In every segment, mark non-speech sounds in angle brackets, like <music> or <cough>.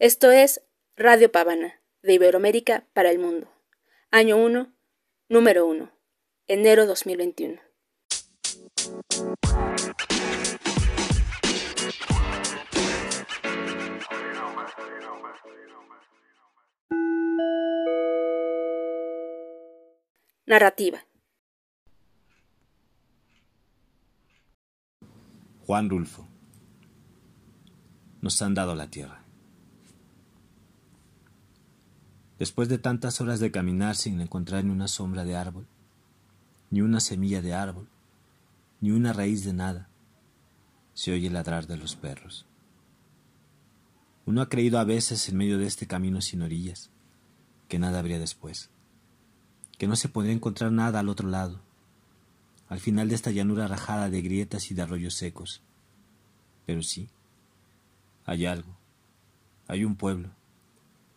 Esto es Radio Pavana, de Iberoamérica para el mundo. Año 1, número 1, enero 2021. Narrativa. Juan Rulfo. Nos han dado la tierra. Después de tantas horas de caminar sin encontrar ni una sombra de árbol, ni una semilla de árbol, ni una raíz de nada, se oye ladrar de los perros. Uno ha creído a veces en medio de este camino sin orillas, que nada habría después que no se podría encontrar nada al otro lado, al final de esta llanura rajada de grietas y de arroyos secos. Pero sí, hay algo, hay un pueblo.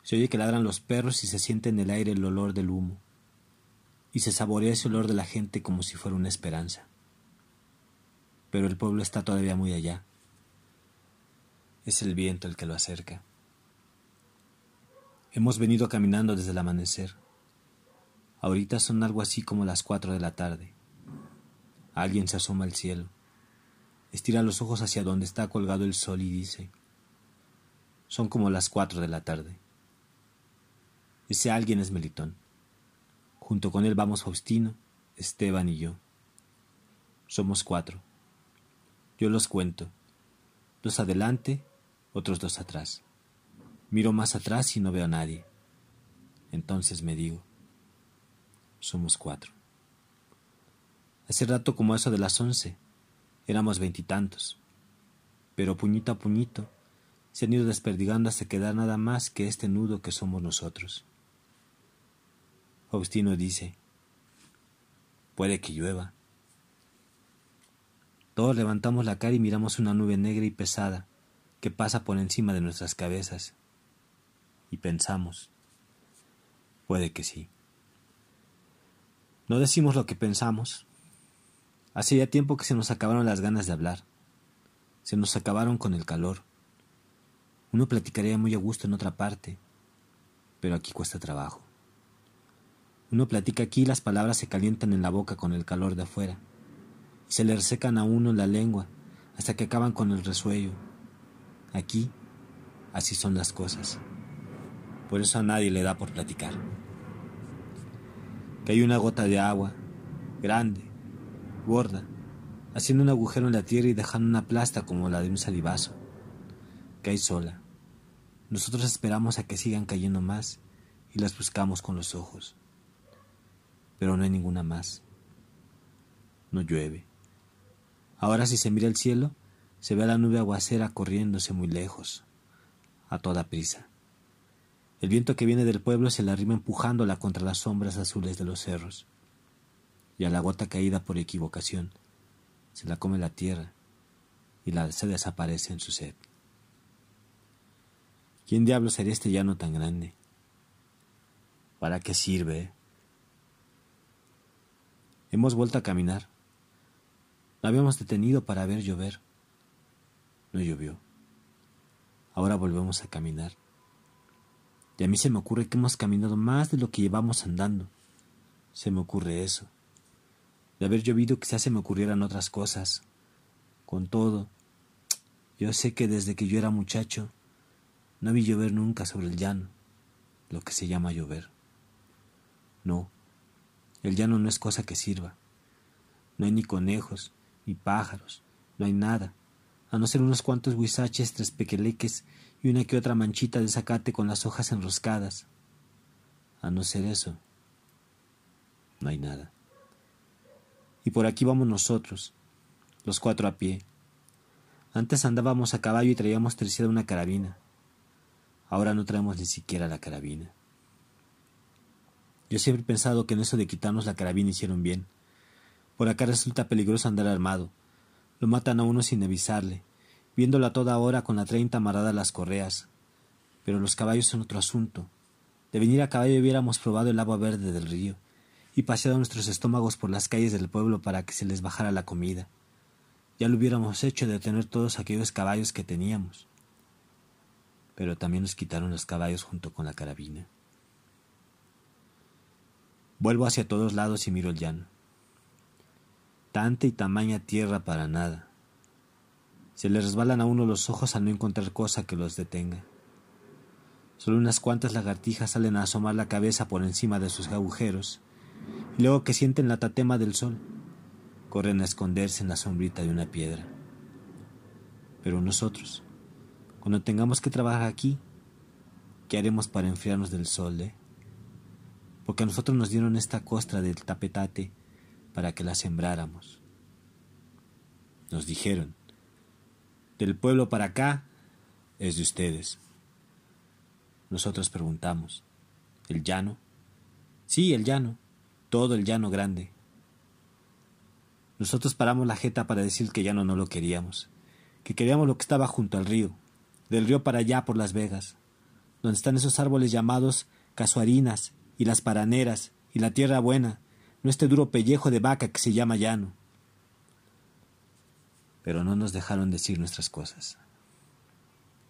Se oye que ladran los perros y se siente en el aire el olor del humo, y se saborea ese olor de la gente como si fuera una esperanza. Pero el pueblo está todavía muy allá. Es el viento el que lo acerca. Hemos venido caminando desde el amanecer Ahorita son algo así como las cuatro de la tarde. Alguien se asoma al cielo, estira los ojos hacia donde está colgado el sol y dice, son como las cuatro de la tarde. Ese alguien es Melitón. Junto con él vamos Faustino, Esteban y yo. Somos cuatro. Yo los cuento. Dos adelante, otros dos atrás. Miro más atrás y no veo a nadie. Entonces me digo, somos cuatro. Hace rato como eso de las once, éramos veintitantos, pero puñito a puñito se han ido desperdigando hasta quedar nada más que este nudo que somos nosotros. Faustino dice, puede que llueva. Todos levantamos la cara y miramos una nube negra y pesada que pasa por encima de nuestras cabezas. Y pensamos, puede que sí. No decimos lo que pensamos. Hace ya tiempo que se nos acabaron las ganas de hablar. Se nos acabaron con el calor. Uno platicaría muy a gusto en otra parte, pero aquí cuesta trabajo. Uno platica aquí y las palabras se calientan en la boca con el calor de afuera, se le resecan a uno la lengua hasta que acaban con el resuello. Aquí, así son las cosas. Por eso a nadie le da por platicar que hay una gota de agua, grande, gorda, haciendo un agujero en la tierra y dejando una plasta como la de un salivazo. Cae sola. Nosotros esperamos a que sigan cayendo más y las buscamos con los ojos. Pero no hay ninguna más. No llueve. Ahora si se mira el cielo, se ve a la nube aguacera corriéndose muy lejos, a toda prisa. El viento que viene del pueblo se la arrima empujándola contra las sombras azules de los cerros. Y a la gota caída por equivocación, se la come la tierra y la se desaparece en su sed. ¿Quién diablos sería este llano tan grande? ¿Para qué sirve? Hemos vuelto a caminar. No habíamos detenido para ver llover. No llovió. Ahora volvemos a caminar. Y a mí se me ocurre que hemos caminado más de lo que llevamos andando. Se me ocurre eso. De haber llovido quizás se me ocurrieran otras cosas. Con todo, yo sé que desde que yo era muchacho no vi llover nunca sobre el llano, lo que se llama llover. No, el llano no es cosa que sirva. No hay ni conejos, ni pájaros, no hay nada, a no ser unos cuantos huizaches, tres pequeleques y una que otra manchita de zacate con las hojas enroscadas. A no ser eso, no hay nada. Y por aquí vamos nosotros, los cuatro a pie. Antes andábamos a caballo y traíamos terciada una carabina. Ahora no traemos ni siquiera la carabina. Yo siempre he pensado que en eso de quitarnos la carabina hicieron bien. Por acá resulta peligroso andar armado. Lo matan a uno sin avisarle viéndola toda hora con la treinta amarrada a las correas. Pero los caballos son otro asunto. De venir a caballo hubiéramos probado el agua verde del río y paseado nuestros estómagos por las calles del pueblo para que se les bajara la comida. Ya lo hubiéramos hecho de tener todos aquellos caballos que teníamos. pero también nos quitaron los caballos junto con la carabina. Vuelvo hacia todos lados y miro el llano. Tanta y tamaña tierra para nada. Se le resbalan a uno los ojos al no encontrar cosa que los detenga. Solo unas cuantas lagartijas salen a asomar la cabeza por encima de sus agujeros, y luego que sienten la tatema del sol, corren a esconderse en la sombrita de una piedra. Pero nosotros, cuando tengamos que trabajar aquí, ¿qué haremos para enfriarnos del sol, eh? Porque a nosotros nos dieron esta costra del tapetate para que la sembráramos. Nos dijeron, del pueblo para acá es de ustedes. Nosotros preguntamos, ¿el llano? Sí, el llano, todo el llano grande. Nosotros paramos la jeta para decir que llano no lo queríamos, que queríamos lo que estaba junto al río, del río para allá por Las Vegas, donde están esos árboles llamados casuarinas y las paraneras y la tierra buena, no este duro pellejo de vaca que se llama llano. Pero no nos dejaron decir nuestras cosas.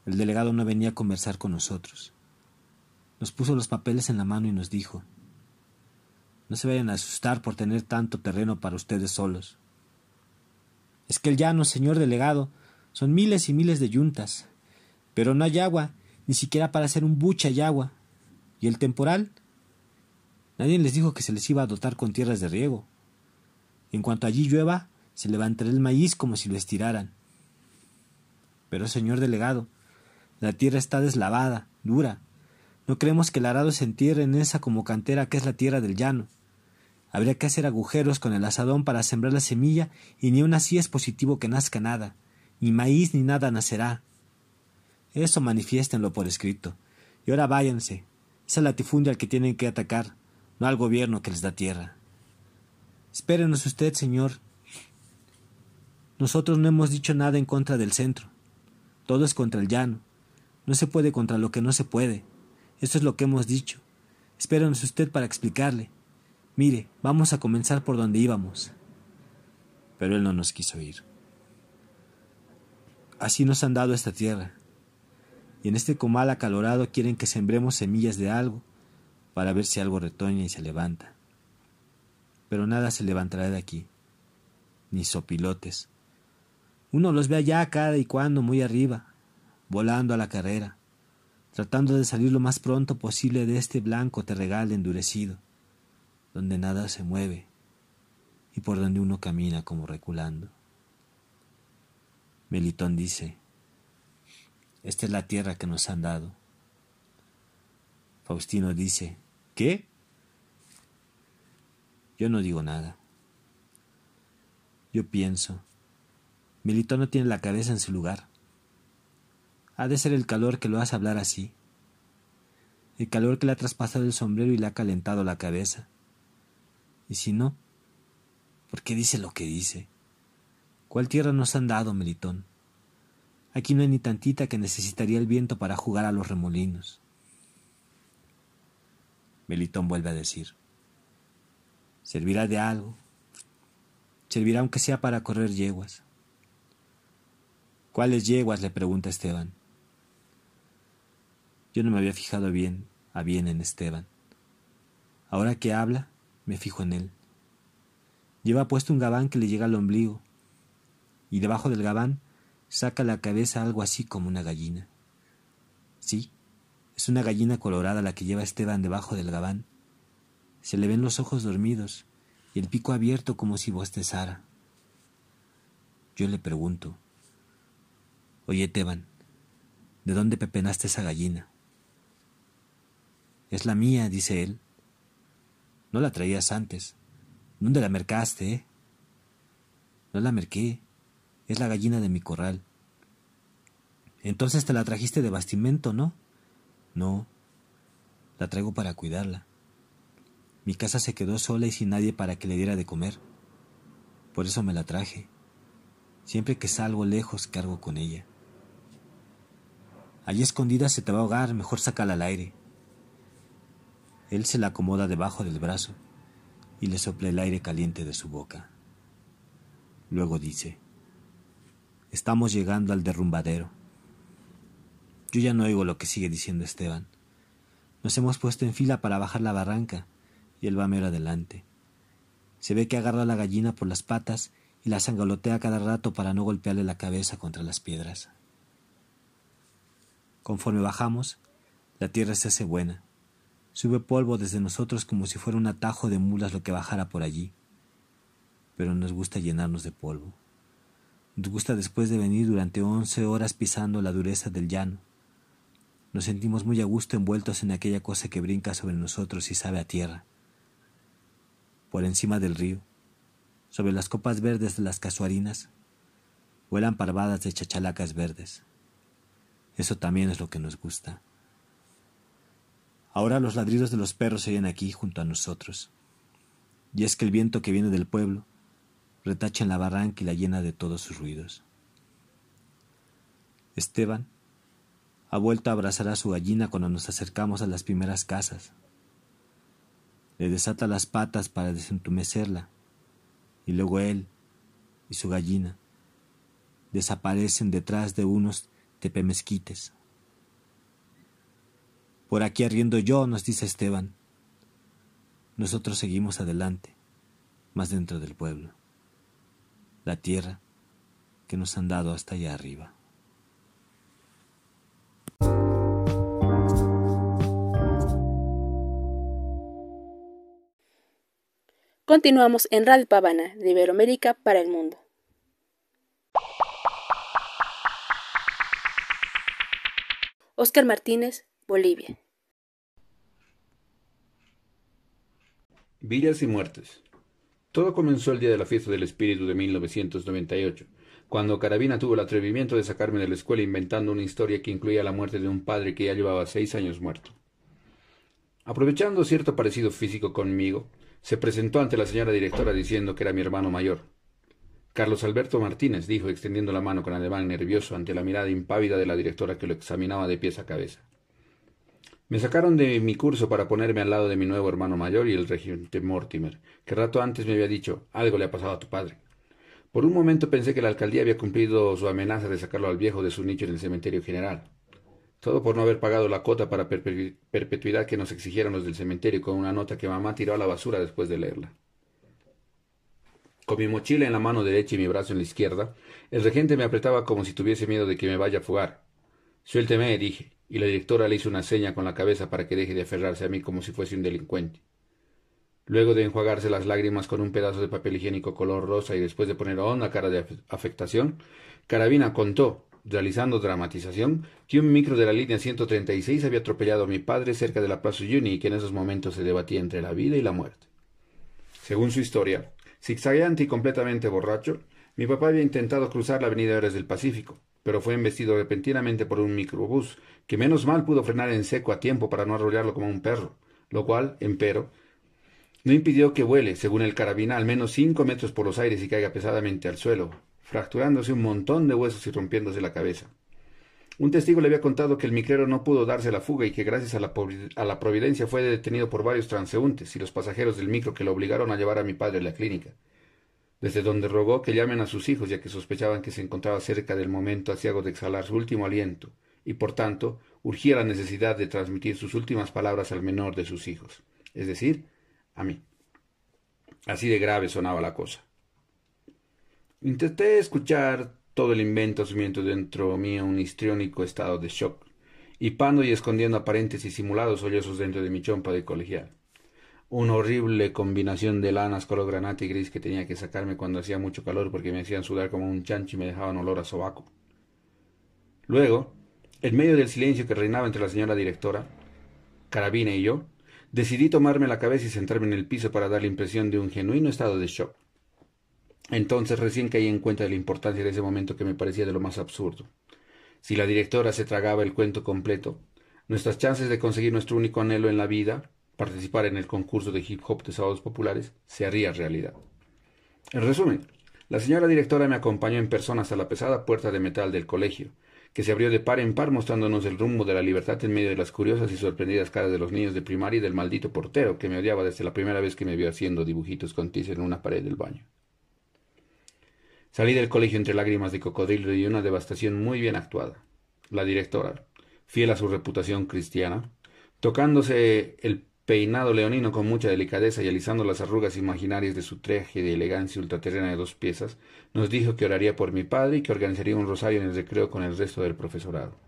El delegado no venía a conversar con nosotros. Nos puso los papeles en la mano y nos dijo, no se vayan a asustar por tener tanto terreno para ustedes solos. Es que el llano, señor delegado, son miles y miles de yuntas, pero no hay agua, ni siquiera para hacer un buche hay agua. ¿Y el temporal? Nadie les dijo que se les iba a dotar con tierras de riego. En cuanto allí llueva, se levantará el maíz como si lo estiraran. Pero, señor delegado, la tierra está deslavada, dura, no creemos que el arado se entierre en esa como cantera que es la tierra del llano. Habría que hacer agujeros con el asadón para sembrar la semilla y ni aun así es positivo que nazca nada, ni maíz ni nada nacerá. Eso manifiéstenlo por escrito. Y ahora váyanse. Es el al que tienen que atacar, no al gobierno que les da tierra. Espérenos usted, señor. Nosotros no hemos dicho nada en contra del centro. Todo es contra el llano. No se puede contra lo que no se puede. Esto es lo que hemos dicho. Espérenos usted para explicarle. Mire, vamos a comenzar por donde íbamos. Pero él no nos quiso ir. Así nos han dado esta tierra. Y en este comal acalorado quieren que sembremos semillas de algo para ver si algo retoña y se levanta. Pero nada se levantará de aquí, ni sopilotes. Uno los ve allá cada y cuando muy arriba, volando a la carrera, tratando de salir lo más pronto posible de este blanco terregal endurecido, donde nada se mueve y por donde uno camina como reculando. Melitón dice, esta es la tierra que nos han dado. Faustino dice, ¿qué? Yo no digo nada. Yo pienso, Melitón no tiene la cabeza en su lugar. Ha de ser el calor que lo hace hablar así. El calor que le ha traspasado el sombrero y le ha calentado la cabeza. Y si no, ¿por qué dice lo que dice? ¿Cuál tierra nos han dado, Melitón? Aquí no hay ni tantita que necesitaría el viento para jugar a los remolinos. Melitón vuelve a decir, servirá de algo, servirá aunque sea para correr yeguas. ¿Cuáles yeguas? le pregunta Esteban. Yo no me había fijado bien, a bien en Esteban. Ahora que habla, me fijo en él. Lleva puesto un gabán que le llega al ombligo, y debajo del gabán saca la cabeza algo así como una gallina. Sí, es una gallina colorada la que lleva Esteban debajo del gabán. Se le ven los ojos dormidos y el pico abierto como si bostezara. Yo le pregunto, Oye, Esteban, ¿de dónde pepenaste esa gallina? Es la mía, dice él. No la traías antes. ¿Dónde la mercaste, eh? No la merqué. Es la gallina de mi corral. Entonces te la trajiste de bastimento, ¿no? No. La traigo para cuidarla. Mi casa se quedó sola y sin nadie para que le diera de comer. Por eso me la traje. Siempre que salgo lejos cargo con ella. Allí escondida se te va a ahogar, mejor sácala al aire. Él se la acomoda debajo del brazo y le sopla el aire caliente de su boca. Luego dice, estamos llegando al derrumbadero. Yo ya no oigo lo que sigue diciendo Esteban. Nos hemos puesto en fila para bajar la barranca, y él va mero adelante. Se ve que agarra a la gallina por las patas y la sangolotea cada rato para no golpearle la cabeza contra las piedras. Conforme bajamos, la tierra se hace buena. Sube polvo desde nosotros como si fuera un atajo de mulas lo que bajara por allí. Pero nos gusta llenarnos de polvo. Nos gusta después de venir durante once horas pisando la dureza del llano. Nos sentimos muy a gusto envueltos en aquella cosa que brinca sobre nosotros y sabe a tierra. Por encima del río, sobre las copas verdes de las casuarinas, vuelan parvadas de chachalacas verdes. Eso también es lo que nos gusta. Ahora los ladridos de los perros se oyen aquí junto a nosotros. Y es que el viento que viene del pueblo retacha en la barranca y la llena de todos sus ruidos. Esteban ha vuelto a abrazar a su gallina cuando nos acercamos a las primeras casas. Le desata las patas para desentumecerla, y luego él y su gallina desaparecen detrás de unos tepemezquites. Por aquí arriendo yo, nos dice Esteban. Nosotros seguimos adelante, más dentro del pueblo. La tierra que nos han dado hasta allá arriba. Continuamos en Radio Pavana de Iberoamérica para el mundo. Oscar Martínez, Bolivia. Villas y muertes. Todo comenzó el día de la fiesta del espíritu de 1998, cuando Carabina tuvo el atrevimiento de sacarme de la escuela inventando una historia que incluía la muerte de un padre que ya llevaba seis años muerto. Aprovechando cierto parecido físico conmigo, se presentó ante la señora directora diciendo que era mi hermano mayor. Carlos Alberto Martínez dijo, extendiendo la mano con ademán nervioso ante la mirada impávida de la directora que lo examinaba de pies a cabeza. Me sacaron de mi curso para ponerme al lado de mi nuevo hermano mayor y el regente Mortimer, que rato antes me había dicho algo le ha pasado a tu padre. Por un momento pensé que la alcaldía había cumplido su amenaza de sacarlo al viejo de su nicho en el cementerio general. Todo por no haber pagado la cuota para perpetuidad que nos exigieron los del cementerio con una nota que mamá tiró a la basura después de leerla. Con mi mochila en la mano derecha y mi brazo en la izquierda, el regente me apretaba como si tuviese miedo de que me vaya a fugar. Suélteme, dije, y la directora le hizo una seña con la cabeza para que deje de aferrarse a mí como si fuese un delincuente. Luego de enjuagarse las lágrimas con un pedazo de papel higiénico color rosa y después de poner honda cara de afectación, Carabina contó, realizando dramatización, que un micro de la línea 136 había atropellado a mi padre cerca de la Plaza Juni y que en esos momentos se debatía entre la vida y la muerte. Según su historia, zigzagueante y completamente borracho, mi papá había intentado cruzar la avenida Héroes del Pacífico, pero fue embestido repentinamente por un microbús, que menos mal pudo frenar en seco a tiempo para no arrollarlo como un perro, lo cual, empero, no impidió que vuele, según el carabina, al menos cinco metros por los aires y caiga pesadamente al suelo, fracturándose un montón de huesos y rompiéndose la cabeza. Un testigo le había contado que el micrero no pudo darse la fuga y que gracias a la, a la providencia fue detenido por varios transeúntes y los pasajeros del micro que lo obligaron a llevar a mi padre a la clínica desde donde rogó que llamen a sus hijos, ya que sospechaban que se encontraba cerca del momento aciago de exhalar su último aliento, y por tanto urgía la necesidad de transmitir sus últimas palabras al menor de sus hijos, es decir, a mí. Así de grave sonaba la cosa. Intenté escuchar todo el invento asumiendo dentro mío un histriónico estado de shock, hipando y escondiendo aparentes y simulados sollozos dentro de mi chompa de colegial una horrible combinación de lanas color granate y gris que tenía que sacarme cuando hacía mucho calor porque me hacían sudar como un chancho y me dejaban olor a sobaco. Luego, en medio del silencio que reinaba entre la señora directora, Carabina y yo, decidí tomarme la cabeza y sentarme en el piso para dar la impresión de un genuino estado de shock. Entonces recién caí en cuenta de la importancia de ese momento que me parecía de lo más absurdo. Si la directora se tragaba el cuento completo, nuestras chances de conseguir nuestro único anhelo en la vida participar en el concurso de hip hop de sábados populares se haría realidad. En resumen, la señora directora me acompañó en persona hasta la pesada puerta de metal del colegio, que se abrió de par en par mostrándonos el rumbo de la libertad en medio de las curiosas y sorprendidas caras de los niños de primaria y del maldito portero que me odiaba desde la primera vez que me vio haciendo dibujitos con tiza en una pared del baño. Salí del colegio entre lágrimas de cocodrilo y una devastación muy bien actuada. La directora, fiel a su reputación cristiana, tocándose el peinado leonino con mucha delicadeza y alisando las arrugas imaginarias de su traje de elegancia ultraterrena de dos piezas, nos dijo que oraría por mi padre y que organizaría un rosario en el recreo con el resto del profesorado.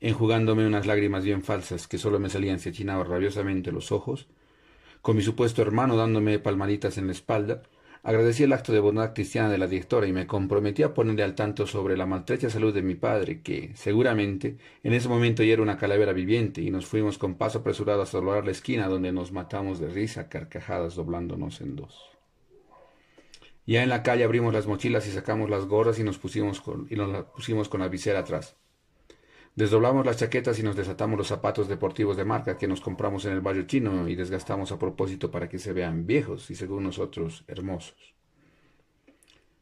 Enjugándome unas lágrimas bien falsas que solo me salían si achinaba rabiosamente los ojos, con mi supuesto hermano dándome palmaditas en la espalda, Agradecí el acto de bondad cristiana de la directora y me comprometí a ponerle al tanto sobre la maltrecha salud de mi padre, que, seguramente, en ese momento ya era una calavera viviente, y nos fuimos con paso apresurado hasta lograr la esquina donde nos matamos de risa, carcajadas doblándonos en dos. Ya en la calle abrimos las mochilas y sacamos las gorras y nos pusimos con, y nos pusimos con la visera atrás. Desdoblamos las chaquetas y nos desatamos los zapatos deportivos de marca que nos compramos en el barrio chino y desgastamos a propósito para que se vean viejos y según nosotros hermosos.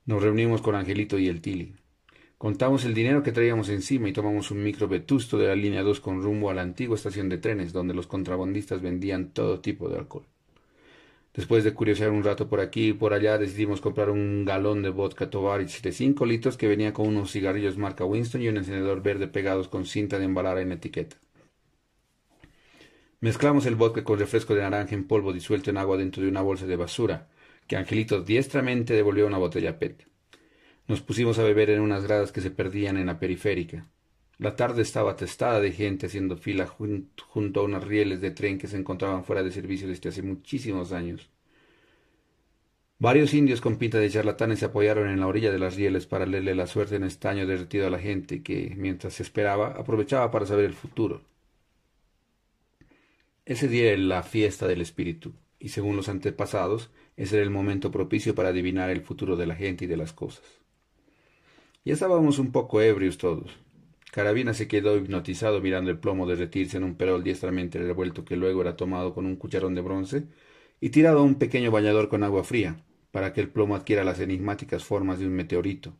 Nos reunimos con Angelito y el Tili. Contamos el dinero que traíamos encima y tomamos un micro vetusto de la línea 2 con rumbo a la antigua estación de trenes donde los contrabandistas vendían todo tipo de alcohol. Después de curiosear un rato por aquí y por allá, decidimos comprar un galón de vodka Tovarich de 5 litros que venía con unos cigarrillos marca Winston y un encendedor verde pegados con cinta de embalar en etiqueta. Mezclamos el vodka con refresco de naranja en polvo disuelto en agua dentro de una bolsa de basura, que Angelito diestramente devolvió a una botella PET. Nos pusimos a beber en unas gradas que se perdían en la periférica. La tarde estaba atestada de gente haciendo fila junto a unos rieles de tren que se encontraban fuera de servicio desde hace muchísimos años. Varios indios con pinta de charlatanes se apoyaron en la orilla de las rieles para leerle la suerte en estaño derretido a la gente que, mientras se esperaba, aprovechaba para saber el futuro. Ese día era la fiesta del espíritu, y según los antepasados, ese era el momento propicio para adivinar el futuro de la gente y de las cosas. Ya estábamos un poco ebrios todos, Carabina se quedó hipnotizado mirando el plomo derretirse en un perol diestramente revuelto que luego era tomado con un cucharón de bronce y tirado a un pequeño bañador con agua fría, para que el plomo adquiera las enigmáticas formas de un meteorito,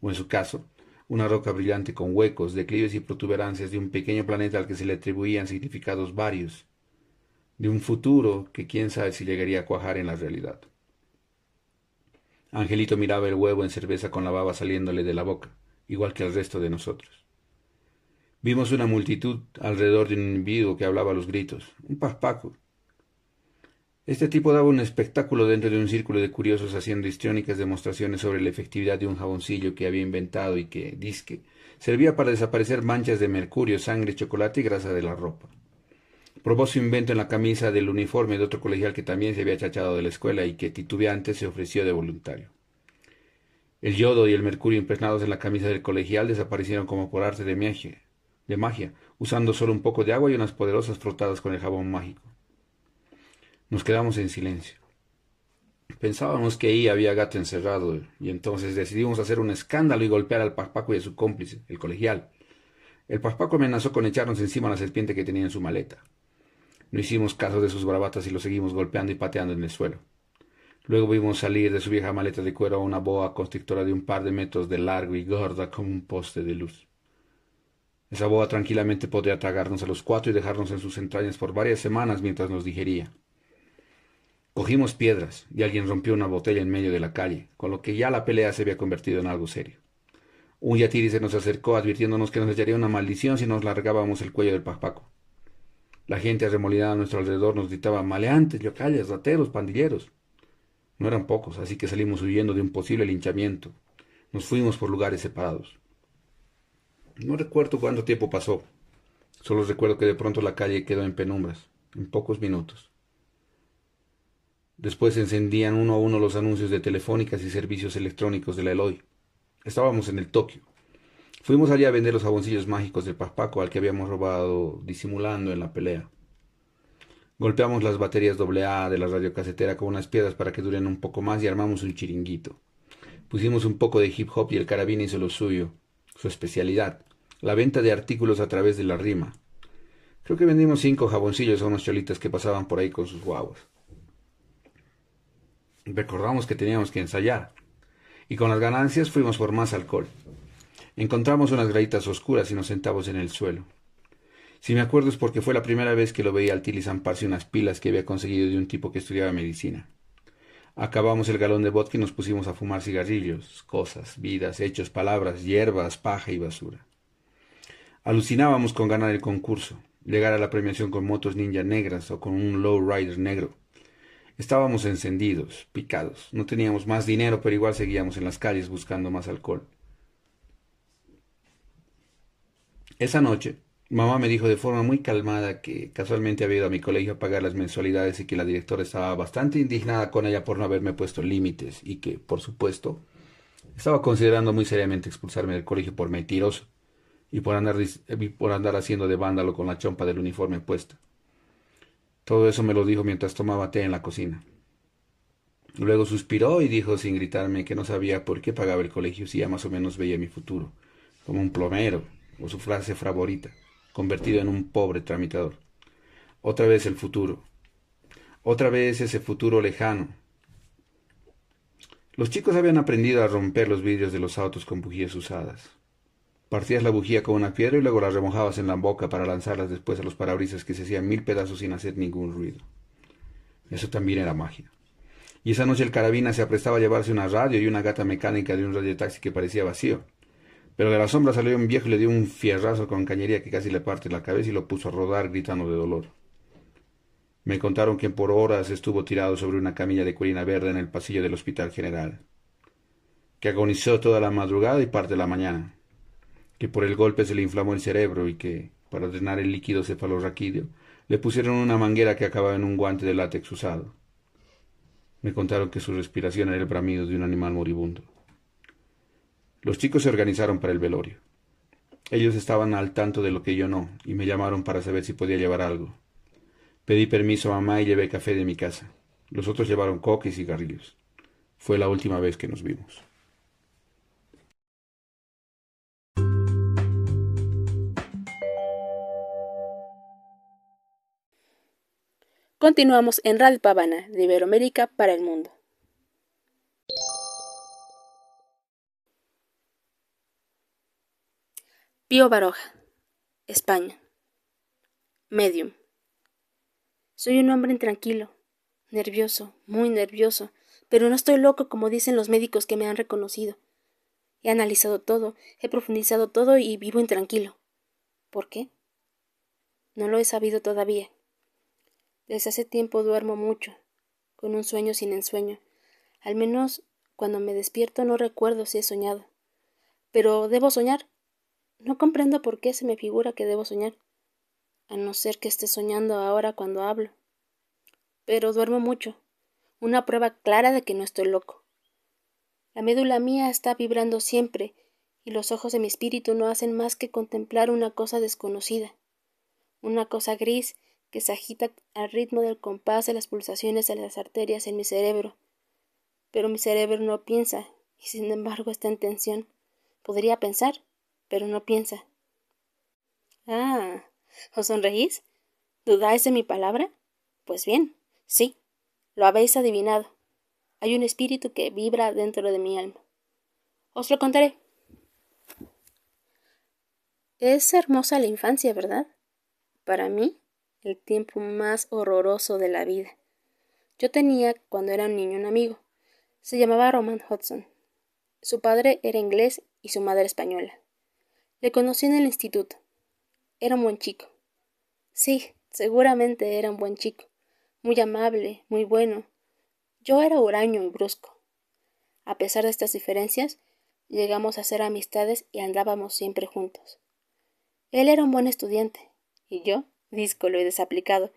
o en su caso, una roca brillante con huecos, declives y protuberancias de un pequeño planeta al que se le atribuían significados varios, de un futuro que quién sabe si llegaría a cuajar en la realidad. Angelito miraba el huevo en cerveza con la baba saliéndole de la boca, igual que el resto de nosotros. Vimos una multitud alrededor de un individuo que hablaba a los gritos, un paspaco. Este tipo daba un espectáculo dentro de un círculo de curiosos haciendo histriónicas demostraciones sobre la efectividad de un jaboncillo que había inventado y que, disque, servía para desaparecer manchas de mercurio, sangre, chocolate y grasa de la ropa. Probó su invento en la camisa del uniforme de otro colegial que también se había chachado de la escuela y que titubeante se ofreció de voluntario. El yodo y el mercurio impregnados en la camisa del colegial desaparecieron como por arte de magia, de magia, usando solo un poco de agua y unas poderosas frotadas con el jabón mágico. Nos quedamos en silencio. Pensábamos que ahí había gato encerrado y entonces decidimos hacer un escándalo y golpear al paspaco y a su cómplice, el colegial. El paspaco amenazó con echarnos encima la serpiente que tenía en su maleta. No hicimos caso de sus bravatas y lo seguimos golpeando y pateando en el suelo. Luego vimos salir de su vieja maleta de cuero a una boa constrictora de un par de metros de largo y gorda como un poste de luz. Esa boa tranquilamente podría tragarnos a los cuatro y dejarnos en sus entrañas por varias semanas mientras nos digería. Cogimos piedras y alguien rompió una botella en medio de la calle, con lo que ya la pelea se había convertido en algo serio. Un yatiri se nos acercó advirtiéndonos que nos echaría una maldición si nos largábamos el cuello del paspaco. La gente arremolinada a nuestro alrededor nos gritaba maleantes, yocallas, rateros, pandilleros. No eran pocos, así que salimos huyendo de un posible linchamiento. Nos fuimos por lugares separados. No recuerdo cuánto tiempo pasó. Solo recuerdo que de pronto la calle quedó en penumbras, en pocos minutos. Después se encendían uno a uno los anuncios de telefónicas y servicios electrónicos de la Eloy. Estábamos en el Tokio. Fuimos allí a vender los jaboncillos mágicos del Paspaco al que habíamos robado disimulando en la pelea. Golpeamos las baterías AA de la radiocasetera con unas piedras para que duren un poco más y armamos un chiringuito. Pusimos un poco de hip hop y el carabín hizo lo suyo, su especialidad, la venta de artículos a través de la rima. Creo que vendimos cinco jaboncillos a unos cholitas que pasaban por ahí con sus guaguas. Recordamos que teníamos que ensayar, y con las ganancias fuimos por más alcohol. Encontramos unas graditas oscuras y nos sentamos en el suelo. Si me acuerdo es porque fue la primera vez que lo veía al Tili zamparse unas pilas que había conseguido de un tipo que estudiaba medicina. Acabamos el galón de vodka y nos pusimos a fumar cigarrillos, cosas, vidas, hechos, palabras, hierbas, paja y basura. Alucinábamos con ganar el concurso, llegar a la premiación con motos ninja negras o con un low rider negro. Estábamos encendidos, picados. No teníamos más dinero, pero igual seguíamos en las calles buscando más alcohol. Esa noche, mamá me dijo de forma muy calmada que casualmente había ido a mi colegio a pagar las mensualidades y que la directora estaba bastante indignada con ella por no haberme puesto límites y que, por supuesto, estaba considerando muy seriamente expulsarme del colegio por mentiroso y por andar, por andar haciendo de vándalo con la chompa del uniforme puesta. Todo eso me lo dijo mientras tomaba té en la cocina. Luego suspiró y dijo sin gritarme que no sabía por qué pagaba el colegio si ya más o menos veía mi futuro, como un plomero, o su frase favorita, convertido en un pobre tramitador. Otra vez el futuro. Otra vez ese futuro lejano. Los chicos habían aprendido a romper los vidrios de los autos con bujías usadas. Partías la bujía con una piedra y luego la remojabas en la boca para lanzarlas después a los parabrisas que se hacían mil pedazos sin hacer ningún ruido. Eso también era magia. Y esa noche el carabina se aprestaba a llevarse una radio y una gata mecánica de un radiotaxi que parecía vacío. Pero de la sombra salió un viejo y le dio un fierrazo con cañería que casi le parte la cabeza y lo puso a rodar gritando de dolor. Me contaron que por horas estuvo tirado sobre una camilla de cuerina verde en el pasillo del Hospital General, que agonizó toda la madrugada y parte de la mañana que por el golpe se le inflamó el cerebro y que, para drenar el líquido cefalorraquídeo, le pusieron una manguera que acababa en un guante de látex usado. Me contaron que su respiración era el bramido de un animal moribundo. Los chicos se organizaron para el velorio. Ellos estaban al tanto de lo que yo no, y me llamaron para saber si podía llevar algo. Pedí permiso a mamá y llevé café de mi casa. Los otros llevaron coca y cigarrillos. Fue la última vez que nos vimos. Continuamos en Radio Pavana, de Iberoamérica para el mundo. Pío Baroja, España. Medium. Soy un hombre intranquilo, nervioso, muy nervioso, pero no estoy loco como dicen los médicos que me han reconocido. He analizado todo, he profundizado todo y vivo intranquilo. ¿Por qué? No lo he sabido todavía. Desde hace tiempo duermo mucho, con un sueño sin ensueño. Al menos cuando me despierto no recuerdo si he soñado. Pero debo soñar. No comprendo por qué se me figura que debo soñar, a no ser que esté soñando ahora cuando hablo. Pero duermo mucho, una prueba clara de que no estoy loco. La médula mía está vibrando siempre, y los ojos de mi espíritu no hacen más que contemplar una cosa desconocida, una cosa gris que se agita al ritmo del compás de las pulsaciones de las arterias en mi cerebro. Pero mi cerebro no piensa, y sin embargo está en tensión. Podría pensar, pero no piensa. Ah, ¿os sonreís? ¿Dudáis de mi palabra? Pues bien, sí, lo habéis adivinado. Hay un espíritu que vibra dentro de mi alma. Os lo contaré. Es hermosa la infancia, ¿verdad? Para mí el tiempo más horroroso de la vida. Yo tenía, cuando era un niño, un amigo. Se llamaba Roman Hudson. Su padre era inglés y su madre española. Le conocí en el instituto. Era un buen chico. Sí, seguramente era un buen chico. Muy amable, muy bueno. Yo era huraño y brusco. A pesar de estas diferencias, llegamos a ser amistades y andábamos siempre juntos. Él era un buen estudiante, y yo díscolo y desaplicado,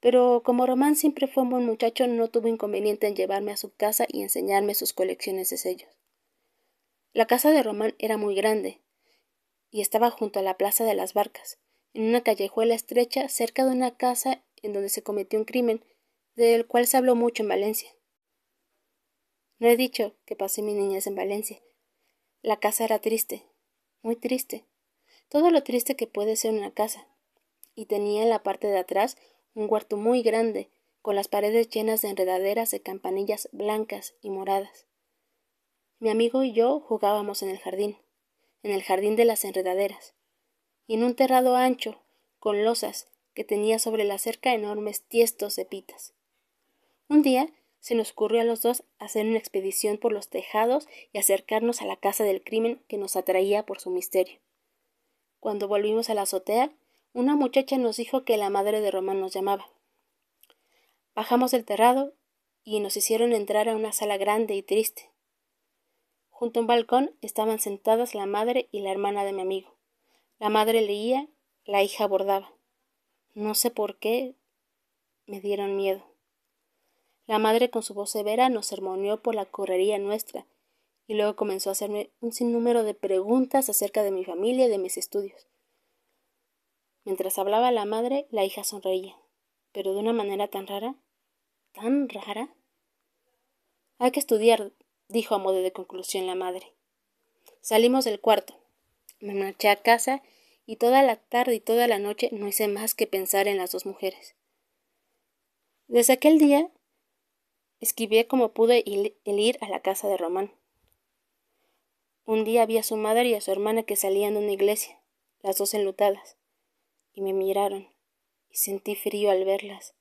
pero como Román siempre fue un buen muchacho, no tuvo inconveniente en llevarme a su casa y enseñarme sus colecciones de sellos. La casa de Román era muy grande y estaba junto a la Plaza de las Barcas, en una callejuela estrecha cerca de una casa en donde se cometió un crimen, del cual se habló mucho en Valencia. No he dicho que pasé mi niñez en Valencia. La casa era triste, muy triste, todo lo triste que puede ser una casa, y tenía en la parte de atrás un huerto muy grande, con las paredes llenas de enredaderas de campanillas blancas y moradas. Mi amigo y yo jugábamos en el jardín, en el jardín de las enredaderas, y en un terrado ancho, con losas, que tenía sobre la cerca enormes tiestos de pitas. Un día se nos ocurrió a los dos hacer una expedición por los tejados y acercarnos a la casa del crimen que nos atraía por su misterio. Cuando volvimos a la azotea, una muchacha nos dijo que la madre de Román nos llamaba. Bajamos del terrado y nos hicieron entrar a una sala grande y triste. Junto a un balcón estaban sentadas la madre y la hermana de mi amigo. La madre leía, la hija bordaba. No sé por qué me dieron miedo. La madre con su voz severa nos sermoneó por la correría nuestra y luego comenzó a hacerme un sinnúmero de preguntas acerca de mi familia y de mis estudios. Mientras hablaba la madre, la hija sonreía, pero de una manera tan rara, tan rara. Hay que estudiar, dijo a modo de conclusión la madre. Salimos del cuarto. Me marché a casa y toda la tarde y toda la noche no hice más que pensar en las dos mujeres. Desde aquel día esquivé como pude el ir a la casa de Román. Un día vi a su madre y a su hermana que salían de una iglesia, las dos enlutadas, y me miraron, y sentí frío al verlas.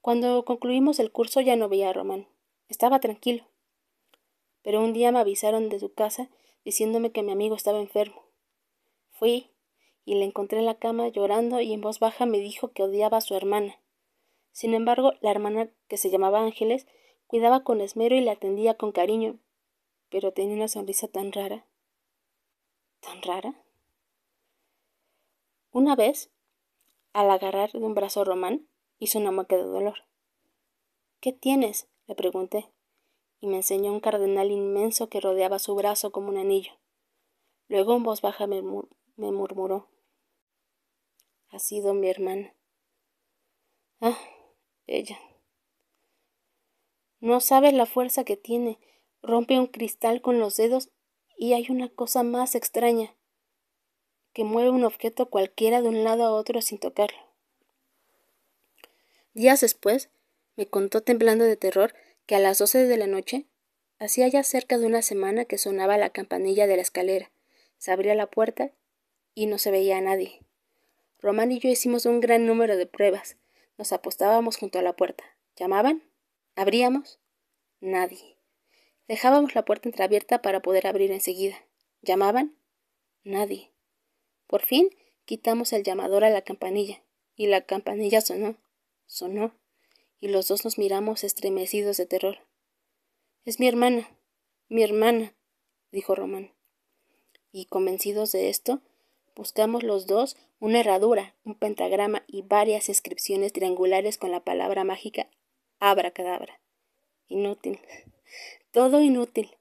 Cuando concluimos el curso ya no veía a Román. Estaba tranquilo. Pero un día me avisaron de su casa diciéndome que mi amigo estaba enfermo. Fui y le encontré en la cama llorando y en voz baja me dijo que odiaba a su hermana. Sin embargo, la hermana, que se llamaba Ángeles, cuidaba con esmero y le atendía con cariño, pero tenía una sonrisa tan rara. ¿Tan rara? Una vez, al agarrar de un brazo a Román, hizo una mueca de dolor. ¿Qué tienes? le pregunté, y me enseñó un cardenal inmenso que rodeaba su brazo como un anillo. Luego en voz baja me, murmuró. Ha sido mi hermana. Ah, ella. No sabes la fuerza que tiene rompe un cristal con los dedos y hay una cosa más extraña que mueve un objeto cualquiera de un lado a otro sin tocarlo. Días después me contó temblando de terror que a las doce de la noche hacía ya cerca de una semana que sonaba la campanilla de la escalera, se abría la puerta y no se veía a nadie. Román y yo hicimos un gran número de pruebas. Nos apostábamos junto a la puerta. ¿Llamaban? ¿Abríamos? Nadie. Dejábamos la puerta entreabierta para poder abrir enseguida. ¿Llamaban? Nadie. Por fin quitamos el llamador a la campanilla, y la campanilla sonó, sonó, y los dos nos miramos estremecidos de terror. Es mi hermana, mi hermana, dijo Román. Y convencidos de esto, buscamos los dos una herradura, un pentagrama y varias inscripciones triangulares con la palabra mágica abracadabra. Inútil. <laughs> Todo inútil.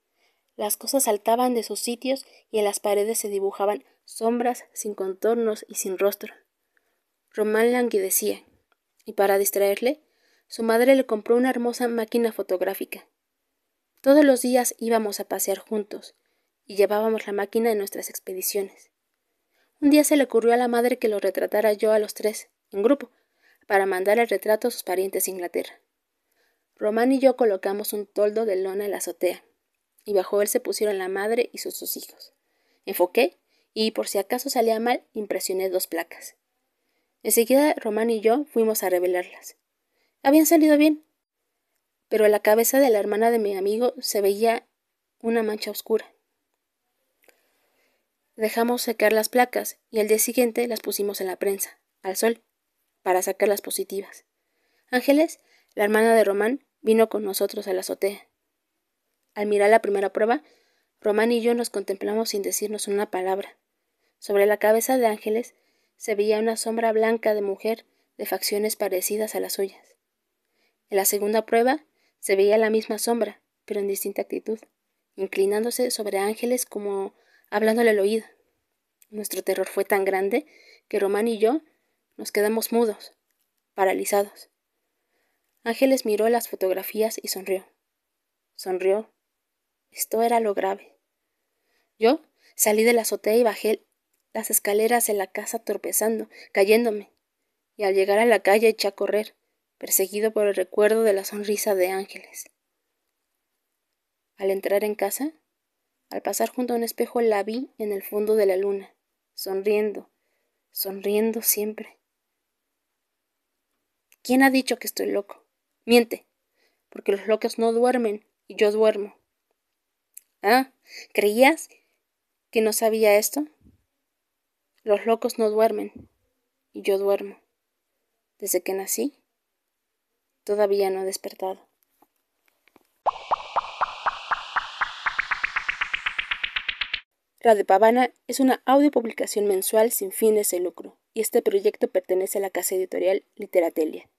Las cosas saltaban de sus sitios y en las paredes se dibujaban sombras sin contornos y sin rostro. Román languidecía, y para distraerle, su madre le compró una hermosa máquina fotográfica. Todos los días íbamos a pasear juntos, y llevábamos la máquina en nuestras expediciones. Un día se le ocurrió a la madre que lo retratara yo a los tres, en grupo, para mandar el retrato a sus parientes de Inglaterra. Román y yo colocamos un toldo de lona en la azotea, y bajo él se pusieron la madre y sus dos hijos. Enfoqué, y por si acaso salía mal, impresioné dos placas. Enseguida Román y yo fuimos a revelarlas. Habían salido bien, pero en la cabeza de la hermana de mi amigo se veía una mancha oscura. Dejamos secar las placas y al día siguiente las pusimos en la prensa, al sol, para sacar las positivas. Ángeles, la hermana de Román, vino con nosotros a la azotea. Al mirar la primera prueba, Román y yo nos contemplamos sin decirnos una palabra. Sobre la cabeza de Ángeles se veía una sombra blanca de mujer de facciones parecidas a las suyas. En la segunda prueba se veía la misma sombra, pero en distinta actitud, inclinándose sobre Ángeles como hablándole al oído. Nuestro terror fue tan grande que Román y yo nos quedamos mudos, paralizados. Ángeles miró las fotografías y sonrió. Sonrió. Esto era lo grave. Yo salí de la azotea y bajé las escaleras de la casa tropezando, cayéndome, y al llegar a la calle eché a correr, perseguido por el recuerdo de la sonrisa de Ángeles. Al entrar en casa, al pasar junto a un espejo la vi en el fondo de la luna, sonriendo, sonriendo siempre. ¿Quién ha dicho que estoy loco? Miente, porque los locos no duermen y yo duermo. Ah, ¿creías que no sabía esto? Los locos no duermen, y yo duermo. Desde que nací, todavía no he despertado. Radio Pavana es una audiopublicación mensual sin fines de lucro, y este proyecto pertenece a la casa editorial Literatelia.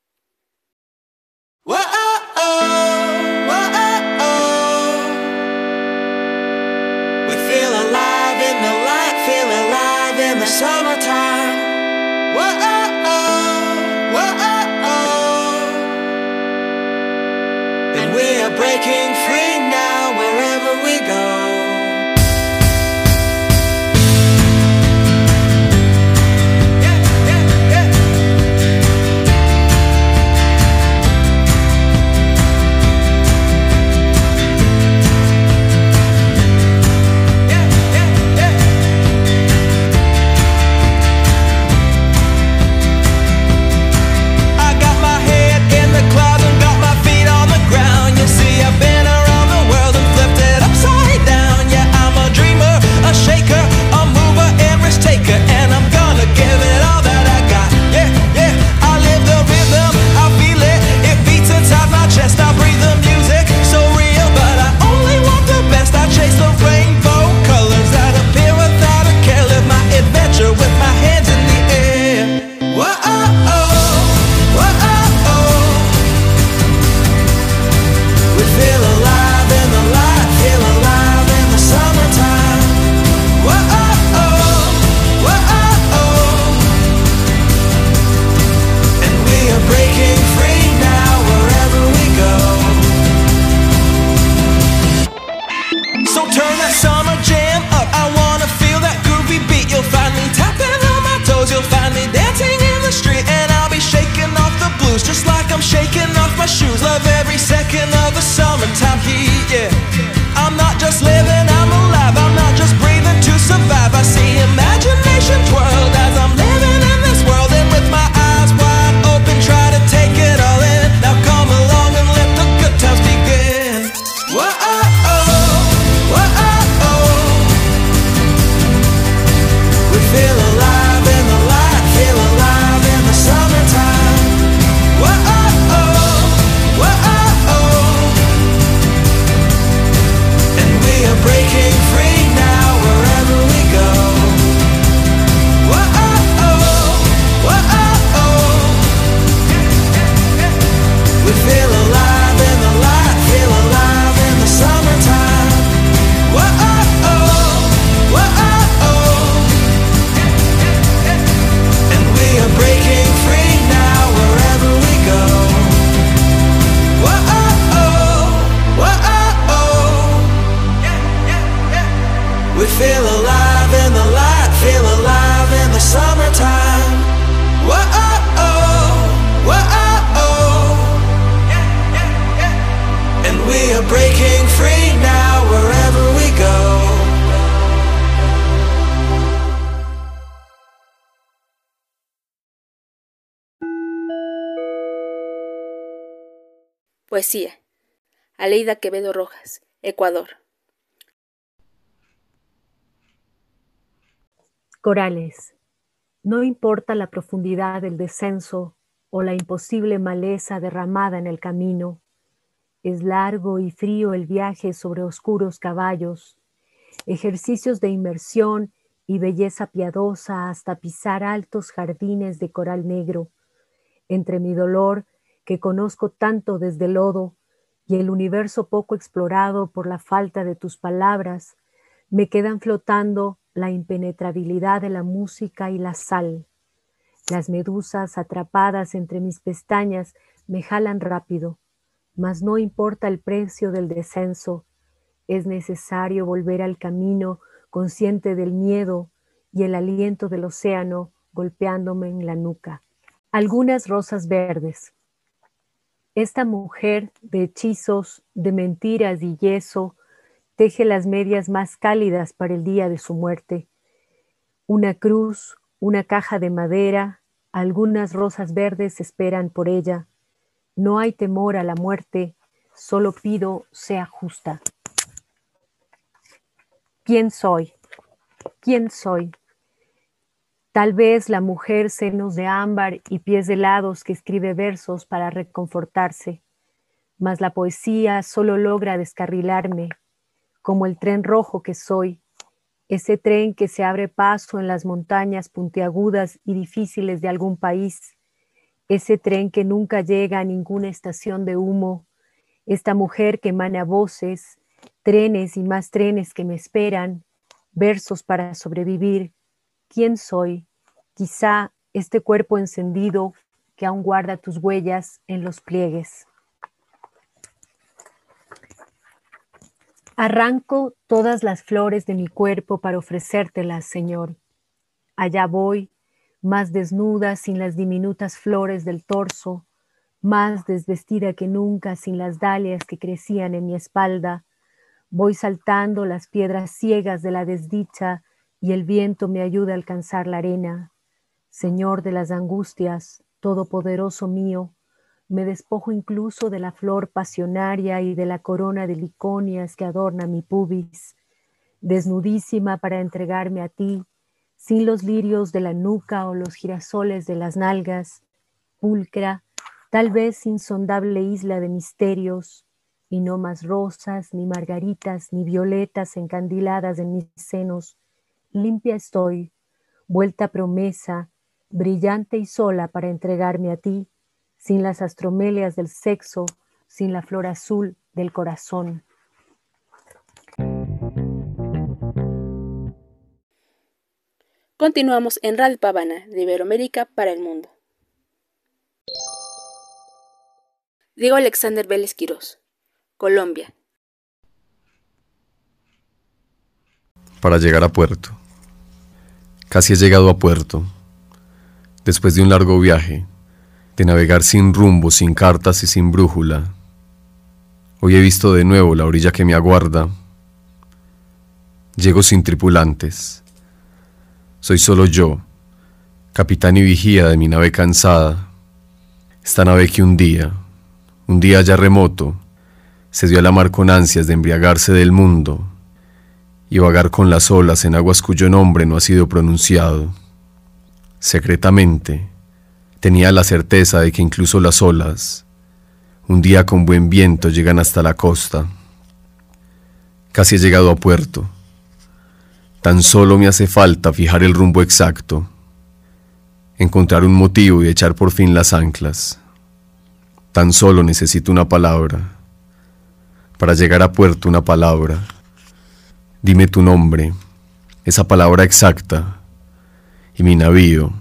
Breaking Poesía. Aleida Quevedo Rojas, Ecuador. Corales. No importa la profundidad del descenso o la imposible maleza derramada en el camino. Es largo y frío el viaje sobre oscuros caballos, ejercicios de inmersión y belleza piadosa hasta pisar altos jardines de coral negro. Entre mi dolor que conozco tanto desde el lodo y el universo poco explorado por la falta de tus palabras, me quedan flotando la impenetrabilidad de la música y la sal. Las medusas atrapadas entre mis pestañas me jalan rápido, mas no importa el precio del descenso, es necesario volver al camino consciente del miedo y el aliento del océano golpeándome en la nuca. Algunas rosas verdes. Esta mujer de hechizos, de mentiras y yeso, teje las medias más cálidas para el día de su muerte. Una cruz, una caja de madera, algunas rosas verdes esperan por ella. No hay temor a la muerte, solo pido sea justa. ¿Quién soy? ¿Quién soy? Tal vez la mujer senos de ámbar y pies helados que escribe versos para reconfortarse, mas la poesía solo logra descarrilarme, como el tren rojo que soy, ese tren que se abre paso en las montañas puntiagudas y difíciles de algún país, ese tren que nunca llega a ninguna estación de humo, esta mujer que emana voces, trenes y más trenes que me esperan, versos para sobrevivir. ¿Quién soy? Quizá este cuerpo encendido que aún guarda tus huellas en los pliegues. Arranco todas las flores de mi cuerpo para ofrecértelas, Señor. Allá voy, más desnuda sin las diminutas flores del torso, más desvestida que nunca sin las dalias que crecían en mi espalda. Voy saltando las piedras ciegas de la desdicha y el viento me ayuda a alcanzar la arena. Señor de las angustias, todopoderoso mío, me despojo incluso de la flor pasionaria y de la corona de liconias que adorna mi pubis, desnudísima para entregarme a ti, sin los lirios de la nuca o los girasoles de las nalgas, pulcra, tal vez insondable isla de misterios, y no más rosas, ni margaritas, ni violetas encandiladas en mis senos. Limpia estoy, vuelta promesa, brillante y sola para entregarme a ti, sin las astromelias del sexo, sin la flor azul del corazón. Continuamos en Radio Pavana, de Iberoamérica para el mundo. Diego Alexander Vélez Quirós, Colombia. Para llegar a puerto. Casi he llegado a puerto. Después de un largo viaje, de navegar sin rumbo, sin cartas y sin brújula. Hoy he visto de nuevo la orilla que me aguarda. Llego sin tripulantes. Soy solo yo, capitán y vigía de mi nave cansada. Esta nave que un día, un día ya remoto, se dio a la mar con ansias de embriagarse del mundo y vagar con las olas en aguas cuyo nombre no ha sido pronunciado. Secretamente, Tenía la certeza de que incluso las olas, un día con buen viento, llegan hasta la costa. Casi he llegado a puerto. Tan solo me hace falta fijar el rumbo exacto, encontrar un motivo y echar por fin las anclas. Tan solo necesito una palabra. Para llegar a puerto una palabra. Dime tu nombre, esa palabra exacta, y mi navío,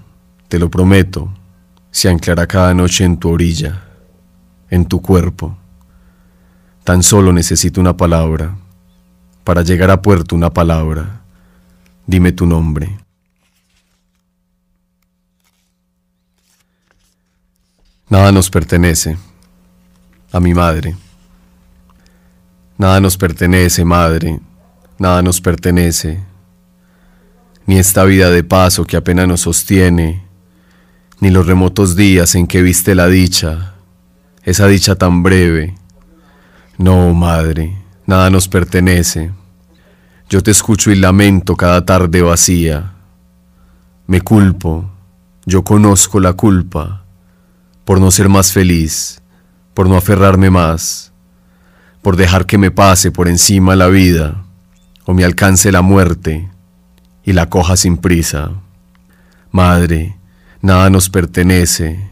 te lo prometo, se anclará cada noche en tu orilla, en tu cuerpo. Tan solo necesito una palabra. Para llegar a puerto una palabra. Dime tu nombre. Nada nos pertenece. A mi madre. Nada nos pertenece, madre. Nada nos pertenece. Ni esta vida de paso que apenas nos sostiene ni los remotos días en que viste la dicha, esa dicha tan breve. No, madre, nada nos pertenece. Yo te escucho y lamento cada tarde vacía. Me culpo, yo conozco la culpa, por no ser más feliz, por no aferrarme más, por dejar que me pase por encima la vida, o me alcance la muerte y la coja sin prisa. Madre, nada nos pertenece,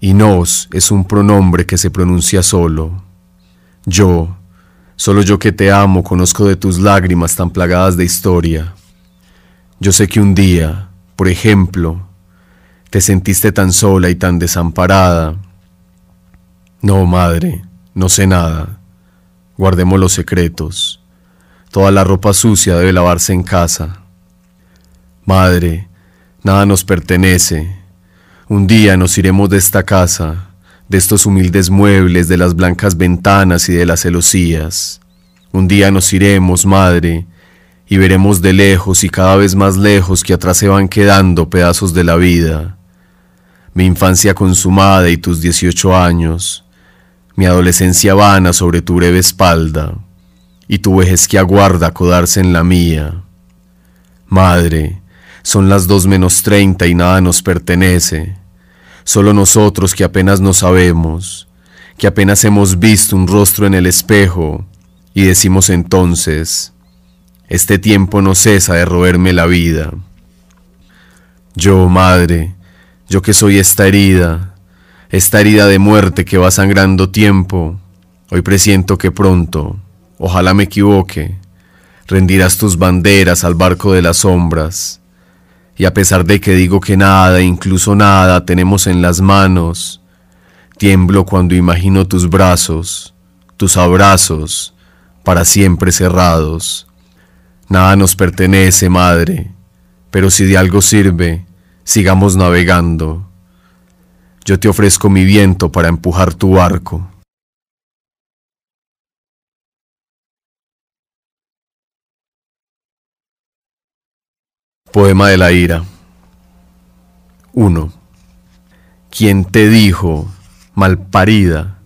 y nos es un pronombre que se pronuncia solo. Yo, solo yo que te amo, conozco de tus lágrimas tan plagadas de historia. Yo sé que un día, por ejemplo, te sentiste tan sola y tan desamparada. No, madre, no sé nada. Guardemos los secretos. Toda la ropa sucia debe lavarse en casa. Madre, nada nos pertenece. Un día nos iremos de esta casa, de estos humildes muebles, de las blancas ventanas y de las celosías. Un día nos iremos, madre, y veremos de lejos y cada vez más lejos que atrás se van quedando pedazos de la vida. Mi infancia consumada y tus dieciocho años, mi adolescencia vana sobre tu breve espalda, y tu vejez que aguarda codarse en la mía. Madre, Son las dos menos treinta y nada nos pertenece. Solo nosotros que apenas no sabemos, que apenas hemos visto un rostro en el espejo y decimos entonces, este tiempo no cesa de roerme la vida. Yo, madre, yo que soy esta herida, esta herida de muerte que va sangrando tiempo, hoy presiento que pronto, ojalá me equivoque, rendirás tus banderas al barco de las sombras, y a pesar de que digo que nada, incluso nada, tenemos en las manos, tiemblo cuando imagino tus brazos, tus abrazos, para siempre cerrados. Nada nos pertenece, madre, pero si de algo sirve, sigamos navegando. Yo te ofrezco mi viento para empujar tu barco. Poema de la ira 1. ¿Quién te dijo, malparida,